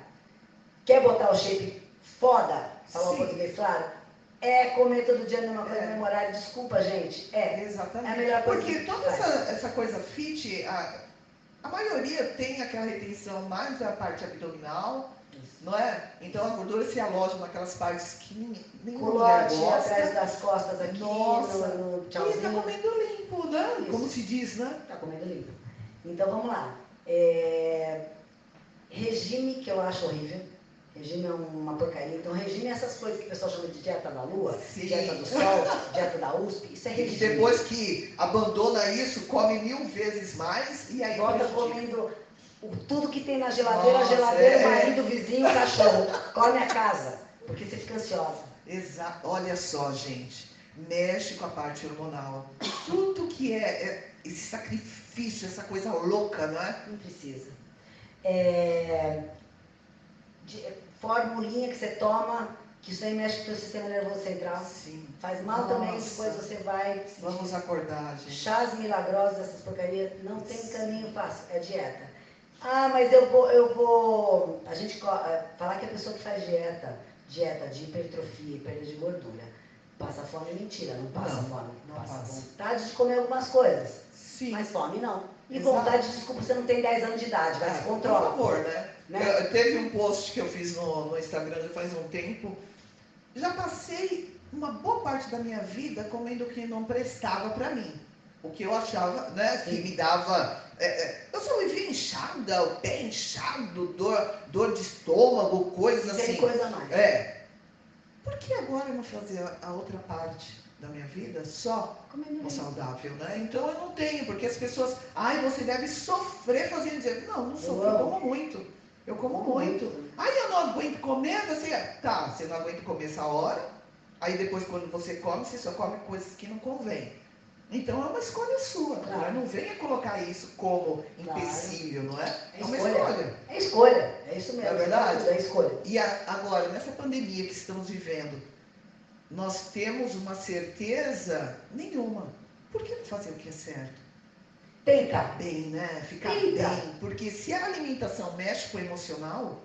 Speaker 2: Quer botar o shape foda, falar o português claro? É comer todo dia a mesma coisa
Speaker 1: É.
Speaker 2: horário. Desculpa, gente. É.
Speaker 1: Exatamente.
Speaker 2: É a melhor coisa
Speaker 1: Porque
Speaker 2: que
Speaker 1: toda essa, essa coisa fit, a, a maioria tem aquela retenção mais da parte abdominal, não é? Então a gordura se aloja naquelas partes que nem- nenhuma mulher gosta.
Speaker 2: atrás das costas aqui,
Speaker 1: Nossa.
Speaker 2: no, no
Speaker 1: E tá
Speaker 2: tchauzinho.
Speaker 1: comendo limpo, né?
Speaker 2: Isso.
Speaker 1: Como se diz, né?
Speaker 2: Tá comendo limpo. Então vamos lá. É, Regime que eu acho horrível. Regime é uma porcaria. Então, regime é essas coisas que o pessoal chama de dieta da lua, Sim. dieta do sol, dieta da USP. Isso é regime.
Speaker 1: E depois que abandona isso, come mil vezes mais e aí.
Speaker 2: Volta comendo tudo que tem na geladeira, Nossa, geladeira, é. marido, vizinho, cachorro. Come a casa, porque você fica ansiosa.
Speaker 1: Exato. Olha só, gente. Mexe com a parte hormonal. Tudo que é, é esse sacrifício, essa coisa louca, não é?
Speaker 2: Não precisa. É, de, formulinha que você toma, que isso aí mexe com o seu sistema nervoso central.
Speaker 1: Sim.
Speaker 2: Faz mal Nossa. também, depois você vai.
Speaker 1: Vamos acordar, gente.
Speaker 2: Chás milagrosos, essas porcarias, não tem caminho fácil, é dieta. Ah, mas eu vou, eu vou. A gente é, falar que a pessoa que faz dieta, dieta de hipertrofia e perda de gordura, passa fome é mentira, não passa não, fome. Não passa, passa vontade de comer algumas coisas. Sim. Mas fome não. E Exato. vontade, desculpa, você não tem 10 anos de idade, vai é, se controla.
Speaker 1: Por favor, né? né? Eu, teve um post que eu fiz no, no Instagram já faz um tempo. Já passei uma boa parte da minha vida comendo o que não prestava para mim. O que eu achava, né, que me dava. É, é, eu só vivia inchada, o pé inchado, dor, dor de estômago, coisas assim.
Speaker 2: Tem coisa mais.
Speaker 1: É. Por que agora não fazer a outra parte? da minha vida só o saudável, né? Então eu não tenho, porque as pessoas, ai, você deve sofrer fazendo dizer, não, não sofro, eu, eu como muito. Eu como muito. Ai, eu não aguento comer, você, tá, você não aguenta comer essa hora, aí depois quando você come, você só come coisas que não convém. Então é uma escolha sua, claro. não, é? não venha colocar isso como empecilho, claro. não é? É, uma escolha.
Speaker 2: É escolha, é isso mesmo.
Speaker 1: É verdade?
Speaker 2: É escolha.
Speaker 1: E a, agora, nessa pandemia que estamos vivendo, nós temos uma certeza nenhuma. Por que não fazer o que é certo?
Speaker 2: Ficar
Speaker 1: bem, né? Ficar bem. Porque se a alimentação mexe com o emocional.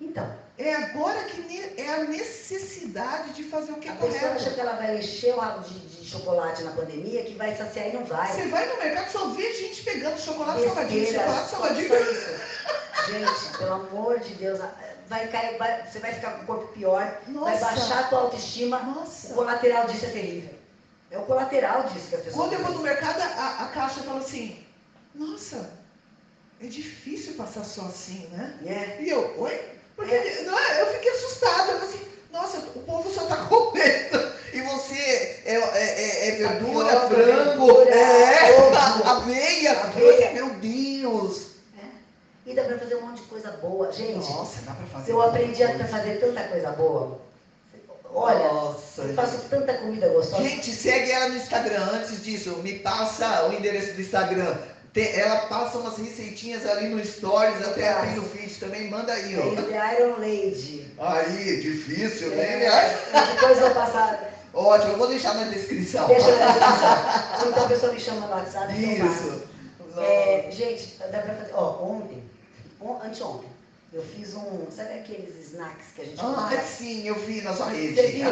Speaker 2: Então.
Speaker 1: É agora que é a necessidade de fazer o que
Speaker 2: a
Speaker 1: é correto.
Speaker 2: A pessoa acha que ela vai encher o rabo de, de, chocolate na pandemia, que vai saciar e não vai.
Speaker 1: Você vai no mercado só vê gente pegando chocolate salgadinho, chocolate salgadinho.
Speaker 2: Gente, pelo amor de Deus, vai cair, vai, você vai ficar com o corpo pior, Nossa. vai baixar a tua autoestima.
Speaker 1: Nossa.
Speaker 2: O colateral disso é terrível. É o colateral disso que as pessoas.
Speaker 1: Quando eu vou no mercado, a, a caixa fala assim: Nossa, é difícil passar só assim, né?
Speaker 2: É.
Speaker 1: E eu, oi? Porque é. é, eu fiquei assustada. Eu assim, Nossa, o povo só está comendo. E você é, é, é, é verdura, frango, é, aveia, aveia. Meu Deus.
Speaker 2: E dá para fazer um monte de coisa boa. Gente,
Speaker 1: Nossa, dá pra fazer
Speaker 2: eu aprendi a fazer tanta coisa boa. Olha, Nossa, eu faço gente. tanta comida gostosa.
Speaker 1: Gente, segue ela no Instagram. Antes disso, me passa o endereço do Instagram. Tem, ela passa umas receitinhas ali no Stories, até tem no feed também. Manda aí, ó.
Speaker 2: The Iron Lady.
Speaker 1: Aí, difícil, né? É,
Speaker 2: depois eu vou passar.
Speaker 1: Ótimo, eu vou deixar na descrição.
Speaker 2: Deixa na descrição. Então a pessoa me chama no WhatsApp.
Speaker 1: Isso.
Speaker 2: É, gente, dá pra fazer. Ó, ontem anteontem. Eu fiz um, sabe aqueles snacks que a gente
Speaker 1: Ah, compra? sim, eu vi na sua rede.
Speaker 2: Você viu?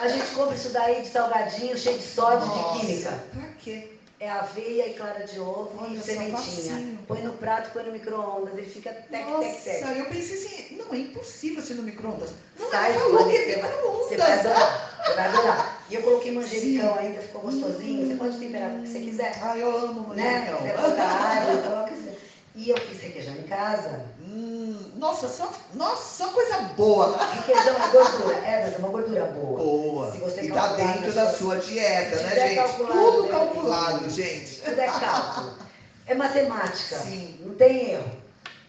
Speaker 2: A gente compra isso daí de salgadinho, cheio de sódio,
Speaker 1: Nossa,
Speaker 2: de química.
Speaker 1: Pra quê?
Speaker 2: É aveia e clara de ovo Olha, e sementinha. Põe no prato, põe no micro-ondas, ele fica tec,
Speaker 1: Nossa,
Speaker 2: tec, tec.
Speaker 1: eu pensei assim, não, é impossível ser no micro-ondas. Não,
Speaker 2: Sai,
Speaker 1: é
Speaker 2: falou que é micro-ondas. Você vai adorar, você vai adorar. E eu coloquei manjericão ainda, ficou gostosinho. Hum. Você pode temperar o que você quiser.
Speaker 1: Ah, eu amo manjericão.
Speaker 2: Né? Você coloca água, coloca e eu fiz requeijão em casa.
Speaker 1: Nossa, só, nossa, só coisa boa.
Speaker 2: Requeijão é gordura. É, mas é uma gordura boa.
Speaker 1: Boa. Se você e tá dentro da sua dieta, né, gente? Calculado, Tudo calculado, gente.
Speaker 2: Tudo é cálculo. É matemática.
Speaker 1: Sim.
Speaker 2: Não tem erro.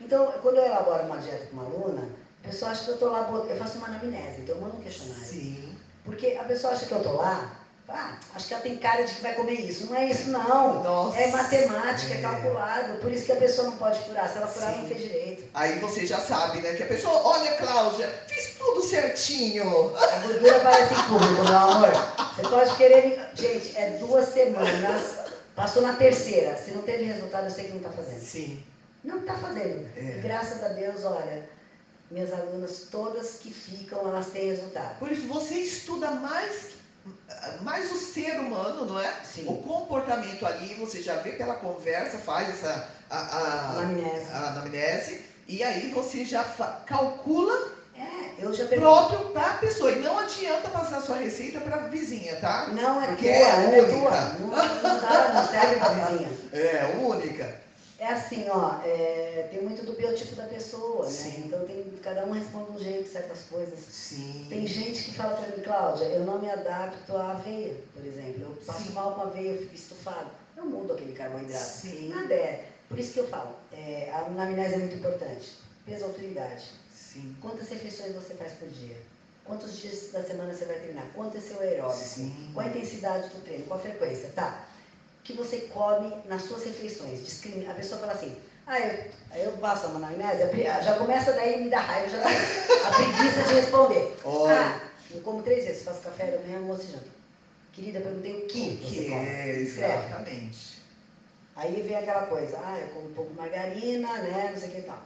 Speaker 2: Então, quando eu elaboro uma dieta com uma aluna, a pessoa acha que eu estou lá, eu faço uma anamnese, então eu mando um questionário.
Speaker 1: Sim.
Speaker 2: Porque a pessoa acha que eu estou lá ah, acho que ela tem cara de que vai comer isso. Não é isso, não.
Speaker 1: Nossa,
Speaker 2: é matemática, é. calculado. Por isso que a pessoa não pode furar. Se ela furar, Sim. não fez direito.
Speaker 1: Aí você já sabe, né? Que a pessoa, olha, Cláudia, fiz tudo certinho.
Speaker 2: A gordura parece público, meu amor. Você pode querer. Gente, é duas semanas. Passou na terceira. Se não teve resultado, eu sei que não está fazendo.
Speaker 1: Sim.
Speaker 2: Não está fazendo. É. graças a Deus, olha, minhas alunas, todas que ficam, elas têm resultado.
Speaker 1: Por isso, você estuda mais mais o ser humano, não é?
Speaker 2: Sim.
Speaker 1: O comportamento ali, você já vê pela conversa, faz essa a, a,
Speaker 2: anamnese.
Speaker 1: a anamnese, e aí você já calcula
Speaker 2: é, eu já
Speaker 1: próprio para a pessoa. E não adianta passar sua receita para a vizinha, tá?
Speaker 2: Não, é
Speaker 1: Porque
Speaker 2: tua,
Speaker 1: é única.
Speaker 2: É tua. Não, não, dá, não serve para vizinha.
Speaker 1: É, única.
Speaker 2: É assim, ó, é, tem muito do biotipo da pessoa, né? Sim. né? Então tem, cada um responde de um jeito certas coisas.
Speaker 1: Sim.
Speaker 2: Tem gente que fala para mim, Cláudia, eu não me adapto à aveia, por exemplo. Eu passo Sim. mal com a aveia, eu fico estufado. Eu mudo aquele carboidrato.
Speaker 1: Sim.
Speaker 2: Nada é. Por isso que eu falo, é, a anamnese é muito importante. Peso autoridade.
Speaker 1: Sim.
Speaker 2: Quantas refeições você faz por dia? Quantos dias da semana você vai treinar? Quanto é seu aeróbico? Sim. Qual a intensidade do treino? Qual a frequência? Tá que você come nas suas refeições. A pessoa fala assim, ah, eu, eu passo a maionese, já começa daí me dá raiva, já a preguiça de responder.
Speaker 1: Olha.
Speaker 2: Ah, eu como três vezes, faço café da manhã, almoço e janta. Querida, perguntei o que,
Speaker 1: o que é, exatamente.
Speaker 2: Aí vem aquela coisa, ah, eu como um pouco de margarina, né, não sei o que e tal.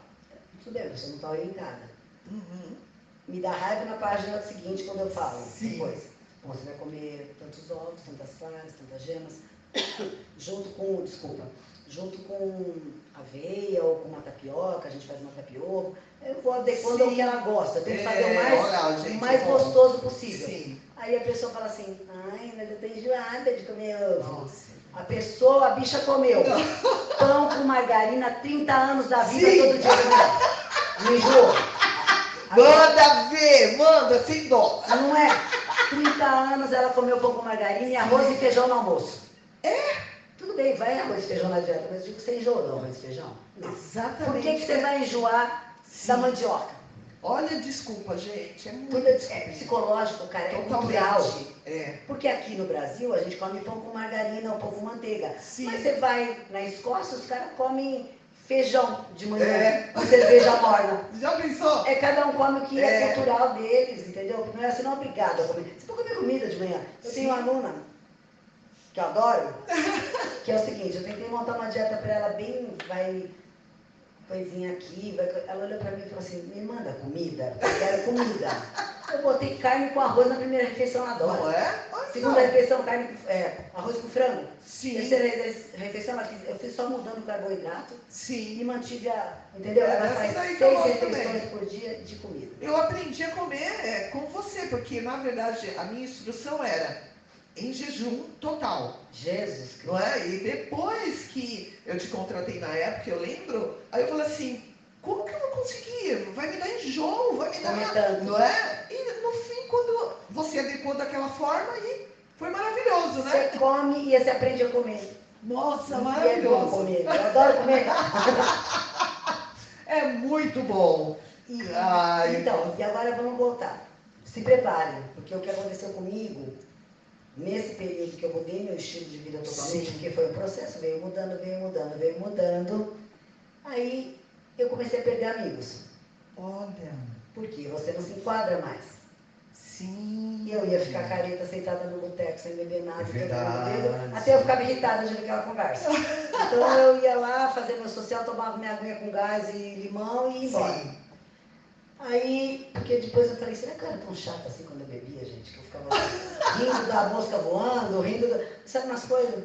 Speaker 2: Tudo bem, você não está orientada.
Speaker 1: Uhum.
Speaker 2: Me dá raiva na página seguinte quando eu falo,
Speaker 1: Sim.
Speaker 2: depois. Bom, você vai comer tantos ovos, tantas farinhas, tantas gemas junto com, desculpa, junto com aveia ou com uma tapioca, a gente faz uma tapioca. Eu vou adequando ao que ela gosta. Eu tenho que fazer o é, mais, olha, gente, o mais gostoso possível.
Speaker 1: Sim.
Speaker 2: Aí a pessoa fala assim, ai, mas eu tô enjoada de comer ovo. Nossa. A pessoa, a bicha comeu Não. pão com margarina 30 anos da vida Sim. todo dia. Não enjoou.
Speaker 1: Manda ver, manda, sem dó.
Speaker 2: Não é? 30 anos ela comeu pão com margarina e arroz e feijão no almoço.
Speaker 1: É,
Speaker 2: tudo bem, vai arroz e feijão na dieta, mas digo que você enjoou do arroz e feijão.
Speaker 1: Não. Exatamente.
Speaker 2: Por que, que você vai enjoar Sim. da mandioca?
Speaker 1: Olha, desculpa, gente. É muito
Speaker 2: Tudo é psicológico, cara, é cultural.
Speaker 1: É.
Speaker 2: Porque aqui no Brasil a gente come pão com margarina ou pão com manteiga.
Speaker 1: Sim.
Speaker 2: Mas você vai na Escócia, os caras comem feijão de manhã, é. com cerveja morna.
Speaker 1: Já pensou?
Speaker 2: É, cada um come o que é, é cultural deles, entendeu? Não é assim, não é obrigado a comer. Você pode comer comida de manhã. Eu Sim. tenho uma aluna que eu adoro, que é o seguinte, eu tentei montar uma dieta para ela bem, vai coisinha aqui, vai, ela olhou para mim e falou assim, me manda comida, eu quero comida. Eu botei carne com arroz na primeira refeição, ela adora.
Speaker 1: Não é?
Speaker 2: Segunda refeição, carne, é, arroz com frango.
Speaker 1: Sim.
Speaker 2: Terceira refeição, eu fiz só mudando o carboidrato.
Speaker 1: Sim.
Speaker 2: E mantive a, entendeu? É, ela faz seis refeições por dia de comida.
Speaker 1: Eu aprendi a comer é, com você, porque na verdade a minha instrução era em jejum total.
Speaker 2: Jesus
Speaker 1: Cristo. Não é? E depois que eu te contratei na época, eu lembro, aí eu falei assim, como que eu não consegui? Vai me dar enjoo, vai me dar. Não é? E no fim, quando você adequou daquela forma, aí foi maravilhoso,
Speaker 2: né? Você come e você aprende a comer.
Speaker 1: Nossa, maravilhoso. É
Speaker 2: comer. Eu adoro comer.
Speaker 1: é muito bom.
Speaker 2: E, Ai, então, e agora vamos voltar. Se preparem, porque o que aconteceu comigo nesse período que eu mudei meu estilo de vida totalmente, Sim. porque foi um processo, veio mudando, veio mudando, veio mudando. Aí eu comecei a perder amigos.
Speaker 1: Olha.
Speaker 2: Porque você não se enquadra mais.
Speaker 1: Sim.
Speaker 2: Eu ia ficar careta sentada no boteco sem beber nada,
Speaker 1: é
Speaker 2: até eu ficava irritada de aquela conversa. então eu ia lá fazer meu social, tomava minha aguinha com gás e limão e ia embora. Sim. Aí, porque depois eu falei, será que eu era tão chata assim quando eu gente? Que eu ficava rindo da mosca voando, rindo, da... sabe umas coisas?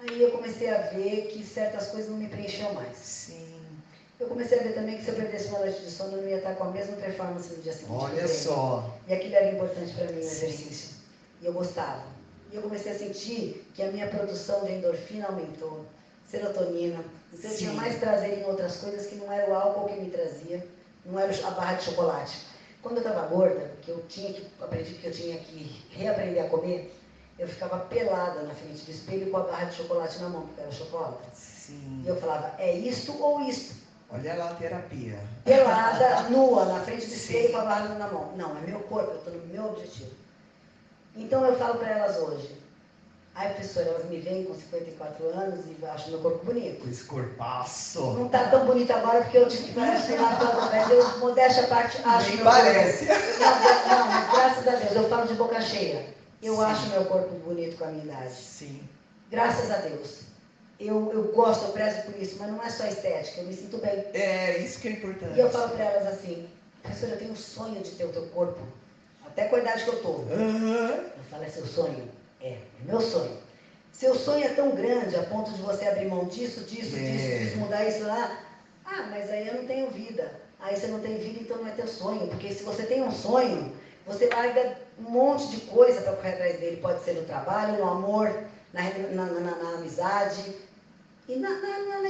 Speaker 2: Aí eu comecei a ver que certas coisas não me preenchiam mais.
Speaker 1: Sim.
Speaker 2: Eu comecei a ver também que se eu perdesse uma noite de sono, eu não ia estar com a mesma performance no dia seguinte.
Speaker 1: Olha só.
Speaker 2: E aquilo era importante para mim, o exercício. E eu gostava. E eu comecei a sentir que a minha produção de endorfina aumentou, serotonina. Então eu tinha mais prazer em outras coisas que não era o álcool que me trazia não era a barra de chocolate. Quando eu estava gorda, que eu tinha que, aprendi que eu tinha que reaprender a comer, eu ficava pelada na frente do espelho com a barra de chocolate na mão, porque era chocolate.
Speaker 1: Sim.
Speaker 2: E eu falava, é isto ou isto?
Speaker 1: Olha lá a terapia.
Speaker 2: Pelada, nua, na frente do espelho Sim. com a barra na mão. Não, é meu corpo, eu estou no meu objetivo. Então eu falo para elas hoje, Ai, professora, elas me veem com 54 anos e acham meu corpo bonito.
Speaker 1: Com esse corpaço.
Speaker 2: Não está tão bonito agora porque eu tive que parar toda, mas eu, modéstia a parte, acho
Speaker 1: Nem parece.
Speaker 2: Corpo... Não, não, mas graças a Deus, eu falo de boca cheia. Eu Sim. acho meu corpo bonito com a minha idade.
Speaker 1: Sim.
Speaker 2: Graças a Deus. Eu, eu gosto, eu prezo por isso, mas não é só estética, eu me sinto bem.
Speaker 1: É, isso que é importante.
Speaker 2: E eu falo para elas assim, professora, eu tenho um sonho de ter o teu corpo, até com a idade que eu estou.
Speaker 1: Uhum.
Speaker 2: Eu falo, é seu sonho? É, é meu sonho. Seu sonho é tão grande a ponto de você abrir mão disso, disso, é. disso, disso, mudar isso lá. Ah, mas aí eu não tenho vida. Aí você não tem vida, então não é teu sonho. Porque se você tem um sonho, você larga um monte de coisa para correr atrás dele. Pode ser no trabalho, no amor, na, na, na, na amizade. E na,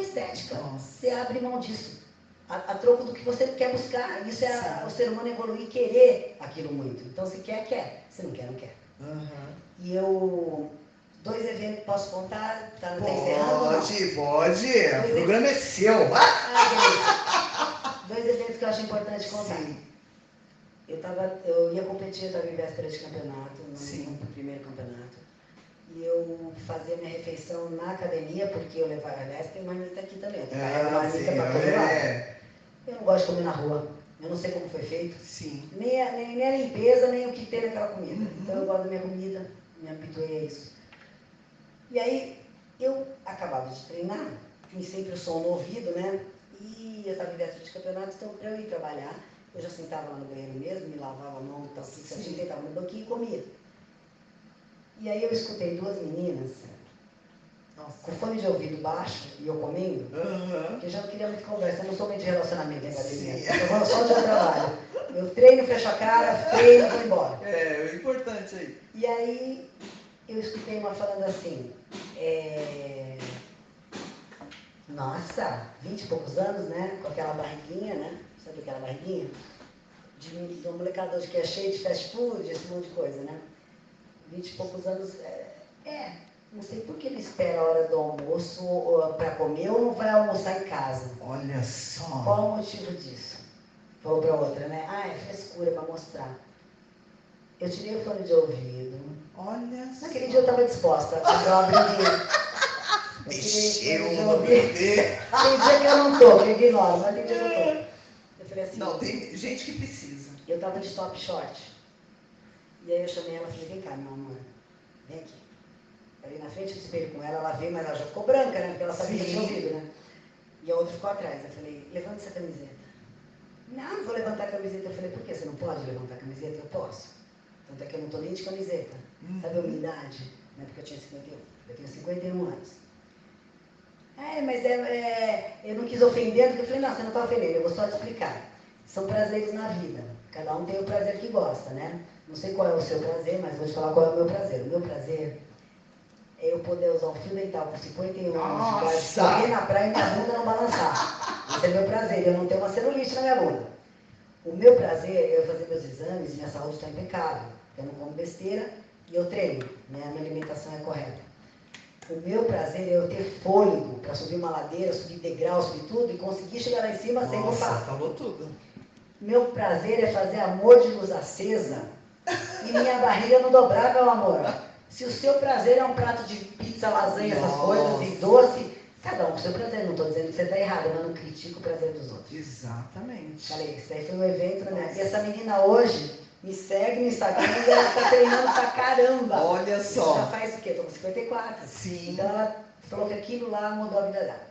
Speaker 2: estética, você abre mão disso. A, a, troco do que você quer buscar. Isso é a, o ser humano evoluir querer aquilo muito. Então, se quer, quer. Se não quer, não quer. Uhum. E eu. Dois eventos, posso contar? Tá,
Speaker 1: pode, encerrando? Pode, O programa é seu.
Speaker 2: Ah, Dois eventos que eu acho importante contar. Sim. Eu, tava, eu ia competir, eu estava em véspera de campeonato, no, no primeiro campeonato. E eu fazia minha refeição na academia, porque eu levava, aliás, tem marmita aqui também. Eu ah, marmita para comer lá. É. Eu não gosto de comer na rua. Eu não sei como foi feito.
Speaker 1: Sim.
Speaker 2: Nem a, nem, nem a limpeza, nem o que tem naquela comida. Uhum. Então eu gosto da minha comida, me habituei a isso. E aí eu acabava de treinar, tinha sempre o som no ouvido, né? E eu estava véspera de campeonato, então para eu ir trabalhar, eu já sentava lá no banheiro mesmo, me lavava a mão, tal, tudo certinho, deitava no banquinho e comia. E aí eu escutei duas meninas, Nossa. com fone de ouvido baixo e eu comendo, uhum. que eu já não queria muito conversa, eu não sou muito de relacionamento em academia. Eu só de trabalho. Eu treino, fecho a cara, treino e vou embora.
Speaker 1: É, é importante aí.
Speaker 2: E aí eu escutei uma falando assim, é... Nossa, vinte e poucos anos, né? Com aquela barriguinha, né? Sabe aquela barriguinha? De, de uma molecada hoje que é cheia de fast food, esse monte de coisa, né? vinte e poucos anos, é, é, não sei por que ele espera a hora do almoço para comer ou não vai almoçar em casa.
Speaker 1: Olha só.
Speaker 2: Qual o motivo disso? Falou para outra, né? Ah, é frescura para mostrar. Eu tirei o fone de ouvido.
Speaker 1: Olha
Speaker 2: Naquele dia eu estava disposta a comprar uma briguinha.
Speaker 1: Mexeu no bebê.
Speaker 2: Tem dia que eu não tô, que eu ignoro, mas tem dia que eu tô. Eu falei assim.
Speaker 1: Não, tem gente que precisa.
Speaker 2: Eu estava de top short. E aí eu chamei ela e falei, vem cá, meu amor, vem aqui. Ali na frente do espelho com ela, ela veio, mas ela já ficou branca, né? Porque ela sabia Sim. que tinha ouvido, né? E a outra ficou atrás. Eu falei, levanta essa camiseta. Não, não vou levantar a camiseta. Eu falei, por que você não pode levantar a camiseta? Eu posso. Tanto é que eu não estou nem de camiseta. Hum. Sabe a minha idade? Né? Porque eu tinha 51. Eu tenho 51 anos. É, mas é, é, eu não quis ofender, porque eu falei, não, você não está ofendendo, eu vou só te explicar. São prazeres na vida. Cada um tem o prazer que gosta, né? Não sei qual é o seu prazer, mas vou te falar qual é o meu prazer. O meu prazer eu poder usar um fio dental com 51 anos de correr na praia e minha bunda não balançar. Esse é meu prazer, eu não tenho uma celulite na minha bunda. O meu prazer é eu fazer meus exames e minha saúde está impecável. Eu não como besteira e eu treino, né? a minha alimentação é correta. O meu prazer é eu ter fôlego para subir uma ladeira, subir degrau, subir tudo e conseguir chegar lá em cima Nossa, sem bufar.
Speaker 1: falou tudo.
Speaker 2: Meu prazer é fazer amor de luz acesa e minha barriga não dobrar, meu amor. Se o seu prazer é um prato de pizza, lasanha, essas coisas, e doce, cada um com o seu prazer. Não estou dizendo que você está errado, mas não critico o prazer dos outros.
Speaker 1: Exatamente.
Speaker 2: Falei, isso aí foi um evento, né? E essa menina hoje me segue no Instagram e ela está treinando pra caramba.
Speaker 1: Olha só. Isso
Speaker 2: já faz o quê? Estou com 54.
Speaker 1: Sim.
Speaker 2: Então ela falou que aquilo lá mudou a vida dela.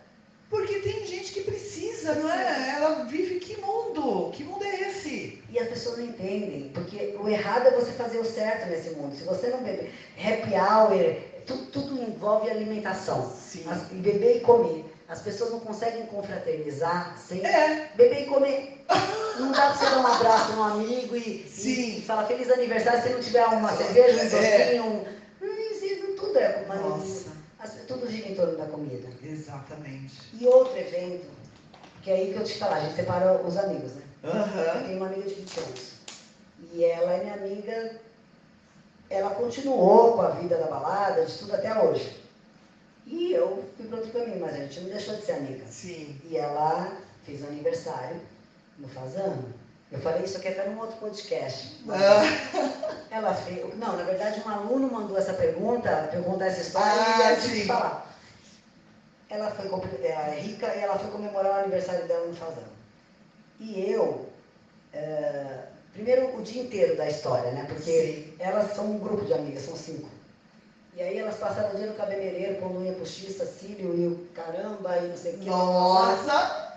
Speaker 1: Porque tem gente que precisa, não é? Ela vive que mundo? Que mundo é esse?
Speaker 2: E as pessoas não entendem, porque o errado é você fazer o certo nesse mundo. Se você não beber happy hour, tudo, tudo envolve alimentação.
Speaker 1: Sim.
Speaker 2: As, beber e comer. As pessoas não conseguem confraternizar sem
Speaker 1: é.
Speaker 2: beber e comer. Não dá pra você dar um abraço num amigo e,
Speaker 1: e,
Speaker 2: e falar feliz aniversário se não tiver uma cerveja, um é. docinho, um... Tudo é uma
Speaker 1: Nossa
Speaker 2: tudo gira em torno da comida.
Speaker 1: Exatamente.
Speaker 2: E outro evento, que é aí que eu te falar, a gente separa os amigos, né?
Speaker 1: Uhum.
Speaker 2: Eu tenho uma amiga de 20 anos. E ela é minha amiga, ela continuou com a vida da balada, de tudo até hoje. E eu fui para outro caminho, mas a gente não deixou de ser amiga.
Speaker 1: Sim.
Speaker 2: E ela fez um aniversário no Fazano. Eu falei isso aqui até num outro podcast. Ah. Ela fez. Não, na verdade, um aluno mandou essa pergunta, perguntar essa história ah, e eu falar. Ela foi ela é rica e ela foi comemorar o aniversário dela no Fazão. E eu. É, primeiro, o dia inteiro da história, né? Porque Sim. elas são um grupo de amigas, são cinco. E aí elas passaram o dia no cabeleireiro, com unha postiça, cílio e o caramba e não sei o que.
Speaker 1: Nossa!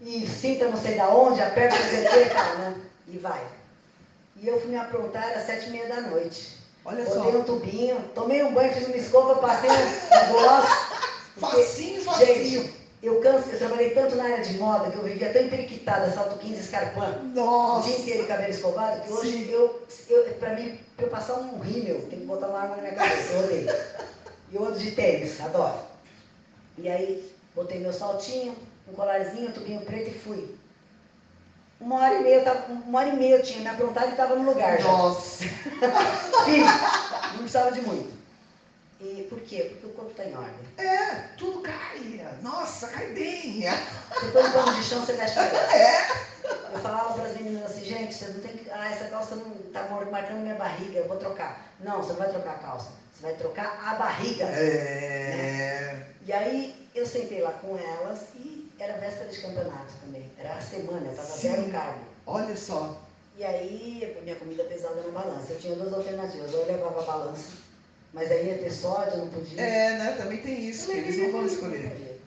Speaker 2: E sinta não sei da onde, aperta o CT, cara, né? E vai. E eu fui me aprontar às sete e meia da noite.
Speaker 1: Olha
Speaker 2: Botei
Speaker 1: só.
Speaker 2: um tubinho, tomei um banho, fiz uma escova, passei um gloss.
Speaker 1: facinho, facinho.
Speaker 2: Gente, eu, canso, eu trabalhei tanto na área de moda que eu vivia tão periquitada, salto 15, escarpão.
Speaker 1: Nossa.
Speaker 2: O dia inteiro cabelo escovado, que hoje eu, eu, pra mim, pra eu passar um rímel, tem que botar uma arma na minha cabeça, eu odeio. E outro de tênis, adoro. E aí, botei meu saltinho, um colarzinho, um tubinho preto e fui. Uma hora e meia, tava, uma hora e meia eu tinha me aprontado e estava no lugar.
Speaker 1: Nossa!
Speaker 2: Não precisava de muito. E por quê? Porque o corpo está em ordem.
Speaker 1: É, tudo cai. Nossa, cai bem.
Speaker 2: Depois do pano de chão, você mexe a cabeça.
Speaker 1: É.
Speaker 2: Eu falava para as meninas assim, gente, você não tem que. Ah, essa calça não está marcando minha barriga, eu vou trocar. Não, você não vai trocar a calça. Você vai trocar a barriga.
Speaker 1: É.
Speaker 2: Né? E aí eu sentei lá com elas e era véspera de campeonato também. Era a semana, eu estava zero carbo.
Speaker 1: Olha só.
Speaker 2: E aí, minha comida pesada na balança. Eu tinha duas alternativas. Ou eu levava a balança, mas aí ia ter sódio, não podia.
Speaker 1: É, né? Também tem isso, que eles não vão escolher.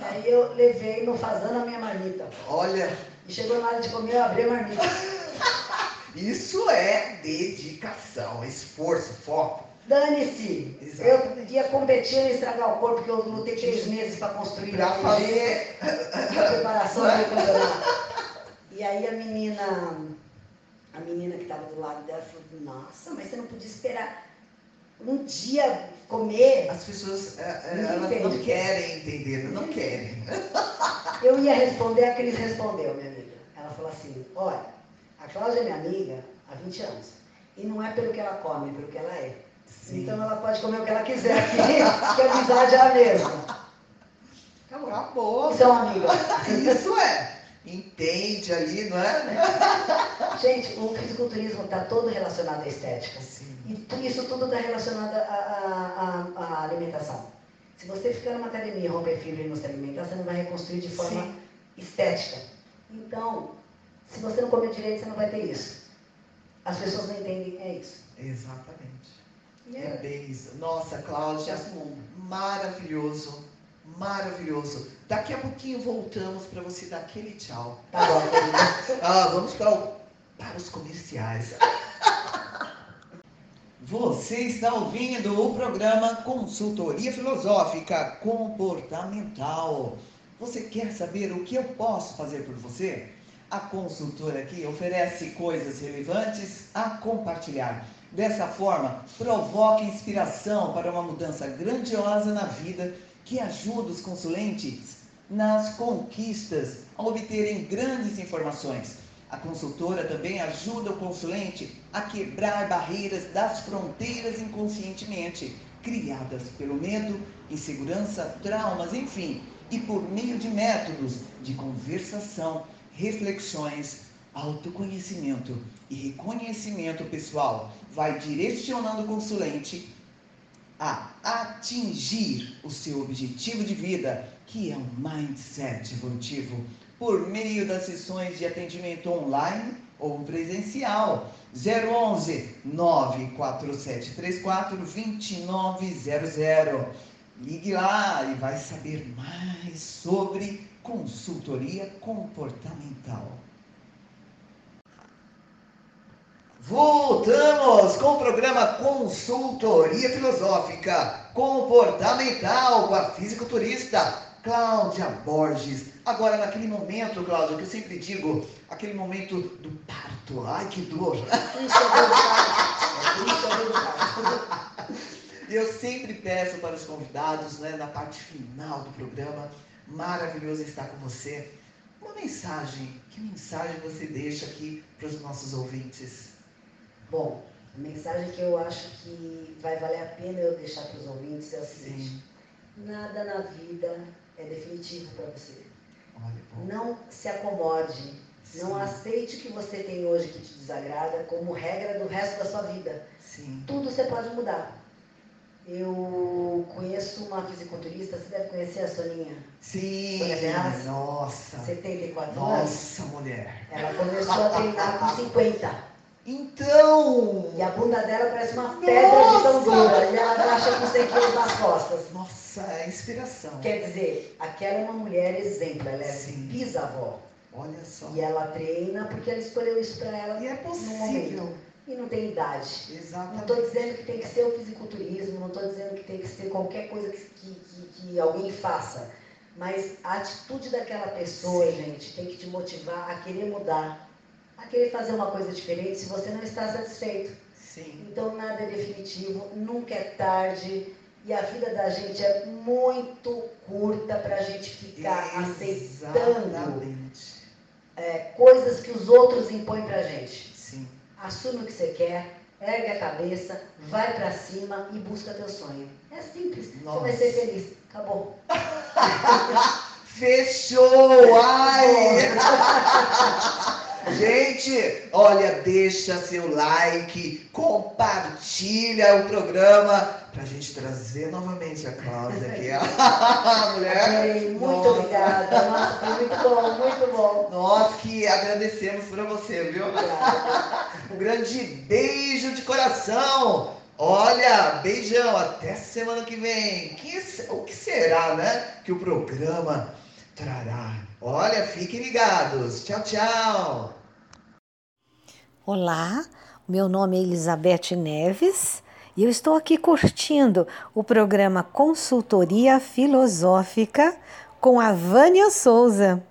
Speaker 2: Aí eu levei no fazendo a minha marmita.
Speaker 1: Olha.
Speaker 2: E chegou na hora de comer, eu abri a marmita.
Speaker 1: Isso é dedicação, esforço, foco.
Speaker 2: Dane-se! Eu ia competir em estragar o corpo, porque eu lutei três meses para construir
Speaker 1: pra fazer
Speaker 2: a preparação do campeonato. E aí a menina, a menina que estava do lado dela falou, nossa, mas você não podia esperar um dia comer.
Speaker 1: As pessoas é, é, elas não querem entender, não querem.
Speaker 2: Eu ia responder, a Cris respondeu, minha amiga. Ela falou assim, olha, a Cláudia é minha amiga há 20 anos. E não é pelo que ela come, é pelo que ela é. Sim. Então ela pode comer o que ela quiser aqui, que a amizade é a mesma.
Speaker 1: Acabou. Acabou.
Speaker 2: Isso é uma amiga.
Speaker 1: Isso é. Entende ali, não é?
Speaker 2: Gente, o fisiculturismo está todo relacionado à estética.
Speaker 1: Sim.
Speaker 2: E isso tudo está relacionado à, alimentação. Se você ficar numa academia e romper fibra e não se alimentar, você não vai reconstruir de forma Sim. estética. Então, se você não comer direito, você não vai ter isso. As pessoas não entendem, é isso.
Speaker 1: Exatamente. É isso. Nossa, Cláudia, maravilhoso, maravilhoso. Daqui a pouquinho voltamos para você dar aquele tchau.
Speaker 2: Tá bom.
Speaker 1: ah, vamos para, o, para os comerciais. Você está ouvindo o programa Consultoria Filosófica Comportamental. Você quer saber o que eu posso fazer por você? A consultora aqui oferece coisas relevantes a compartilhar Dessa forma, provoca inspiração para uma mudança grandiosa na vida que ajuda os consulentes nas conquistas a obterem grandes informações. A consultora também ajuda o consulente a quebrar barreiras das fronteiras inconscientemente criadas pelo medo, insegurança, traumas, enfim, e por meio de métodos de conversação, reflexões, autoconhecimento e reconhecimento pessoal vai direcionando o consulente a atingir o seu objetivo de vida, que é um mindset evolutivo, por meio das sessões de atendimento online ou presencial. 011 94734 2900. Ligue lá e vai saber mais sobre consultoria comportamental. Voltamos com o programa Consultoria Filosófica Comportamental com a fisiculturista Cláudia Borges. Agora, naquele momento, Cláudia, que eu sempre digo, aquele momento do parto. Ai, que dor! Eu sempre peço para os convidados, né, na parte final do programa, maravilhoso estar com você. Uma mensagem, que mensagem você deixa aqui para os nossos ouvintes?
Speaker 2: Bom, a mensagem que eu acho que vai valer a pena eu deixar para os ouvintes é a seguinte: Sim. nada na vida é definitivo para você.
Speaker 1: Olha,
Speaker 2: não se acomode, Sim. não aceite o que você tem hoje que te desagrada como regra do resto da sua vida.
Speaker 1: Sim.
Speaker 2: Tudo você pode mudar. Eu conheço uma fisiculturista, você deve conhecer a Soninha.
Speaker 1: Sim, nossa.
Speaker 2: 74
Speaker 1: nossa,
Speaker 2: anos.
Speaker 1: Nossa, mulher.
Speaker 2: Ela começou a treinar com 50.
Speaker 1: Então.
Speaker 2: E a bunda dela parece uma pedra de tão dura. E ela agacha com 100 quilos nas costas.
Speaker 1: Nossa, é inspiração.
Speaker 2: Quer dizer, aquela é uma mulher exemplo. Ela é Sim. bisavó.
Speaker 1: Olha só.
Speaker 2: E ela treina porque ela escolheu isso para ela.
Speaker 1: E é possível.
Speaker 2: E não tem idade.
Speaker 1: Exatamente.
Speaker 2: Não estou dizendo que tem que ser o fisiculturismo, não estou dizendo que tem que ser qualquer coisa que, que, que, que alguém faça. Mas a atitude daquela pessoa, Sim. gente, tem que te motivar a querer mudar a querer fazer uma coisa diferente se você não está satisfeito.
Speaker 1: Sim.
Speaker 2: Então nada é definitivo, nunca é tarde E a vida da gente é muito curta para a gente ficar aceitando é, coisas que os outros impõem para a gente.
Speaker 1: Sim.
Speaker 2: Assume o que você quer, ergue a cabeça, vai para cima e busca teu sonho. É simples. Nossa. Você vai ser feliz. Acabou.
Speaker 1: Fechou! Ai! Gente, olha, deixa seu like, compartilha o programa pra gente trazer novamente a Cláudia aqui. A
Speaker 2: mulher. muito Nossa. obrigada. Nossa, muito bom, muito bom.
Speaker 1: Nós que agradecemos por você, viu? Um grande beijo de coração. Olha, beijão, até semana que vem. Que, o que será, né? Que o programa trará. Olha, fiquem ligados. Tchau, tchau.
Speaker 3: Olá, meu nome é Elizabeth Neves e eu estou aqui curtindo o programa Consultoria Filosófica com a Vânia Souza.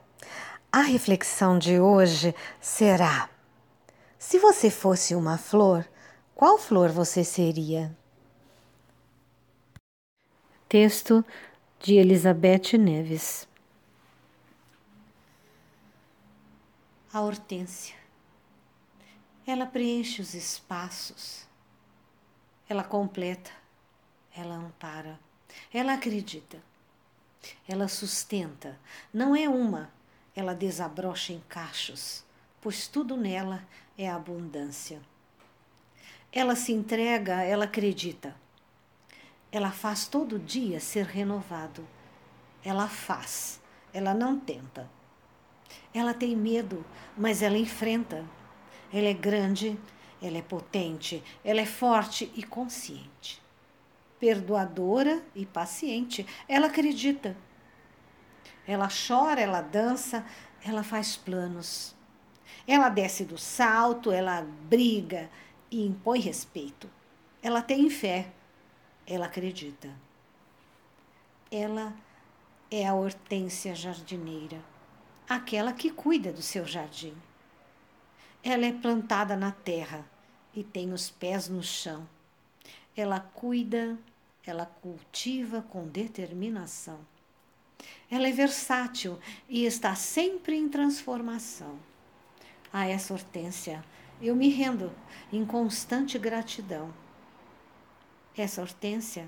Speaker 3: A reflexão de hoje será: se você fosse uma flor, qual flor você seria? Texto de Elizabeth Neves. a hortência. Ela preenche os espaços, ela completa, ela ampara, ela acredita, ela sustenta. Não é uma, ela desabrocha em cachos, pois tudo nela é abundância. Ela se entrega, ela acredita. Ela faz todo dia ser renovado. Ela faz, ela não tenta. Ela tem medo, mas ela enfrenta. Ela é grande, ela é potente, ela é forte e consciente. Perdoadora e paciente. Ela acredita. Ela chora, ela dança, ela faz planos. Ela desce do salto, ela briga e impõe respeito. Ela tem fé, ela acredita. Ela é a hortência jardineira aquela que cuida do seu jardim. Ela é plantada na terra e tem os pés no chão. Ela cuida, ela cultiva com determinação. Ela é versátil e está sempre em transformação. A essa hortência eu me rendo em constante gratidão. Essa hortência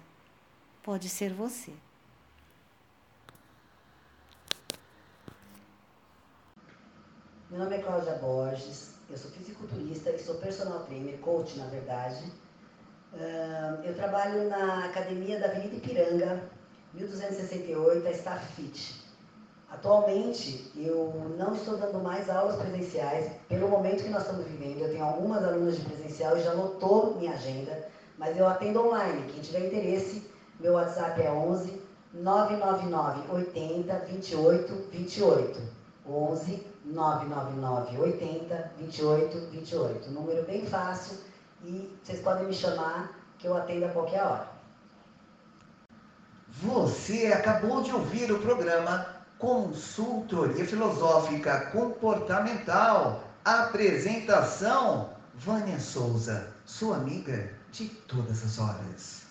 Speaker 3: pode ser você.
Speaker 2: Meu nome é Cláudia Borges, eu sou fisiculturista e sou personal trainer, coach na verdade. eu trabalho na academia da Avenida Ipiranga, 1268, a Staff Fit. Atualmente, eu não estou dando mais aulas presenciais, pelo momento que nós estamos vivendo. Eu tenho algumas alunas de presencial e já lotou minha agenda, mas eu atendo online. Quem tiver interesse, meu WhatsApp é 11 999 80 28 28. 11 999 80 28 28. Número bem fácil e vocês podem me chamar que eu atendo a qualquer hora.
Speaker 1: Você acabou de ouvir o programa Consultoria Filosófica Comportamental. Apresentação: Vânia Souza, sua amiga de todas as horas.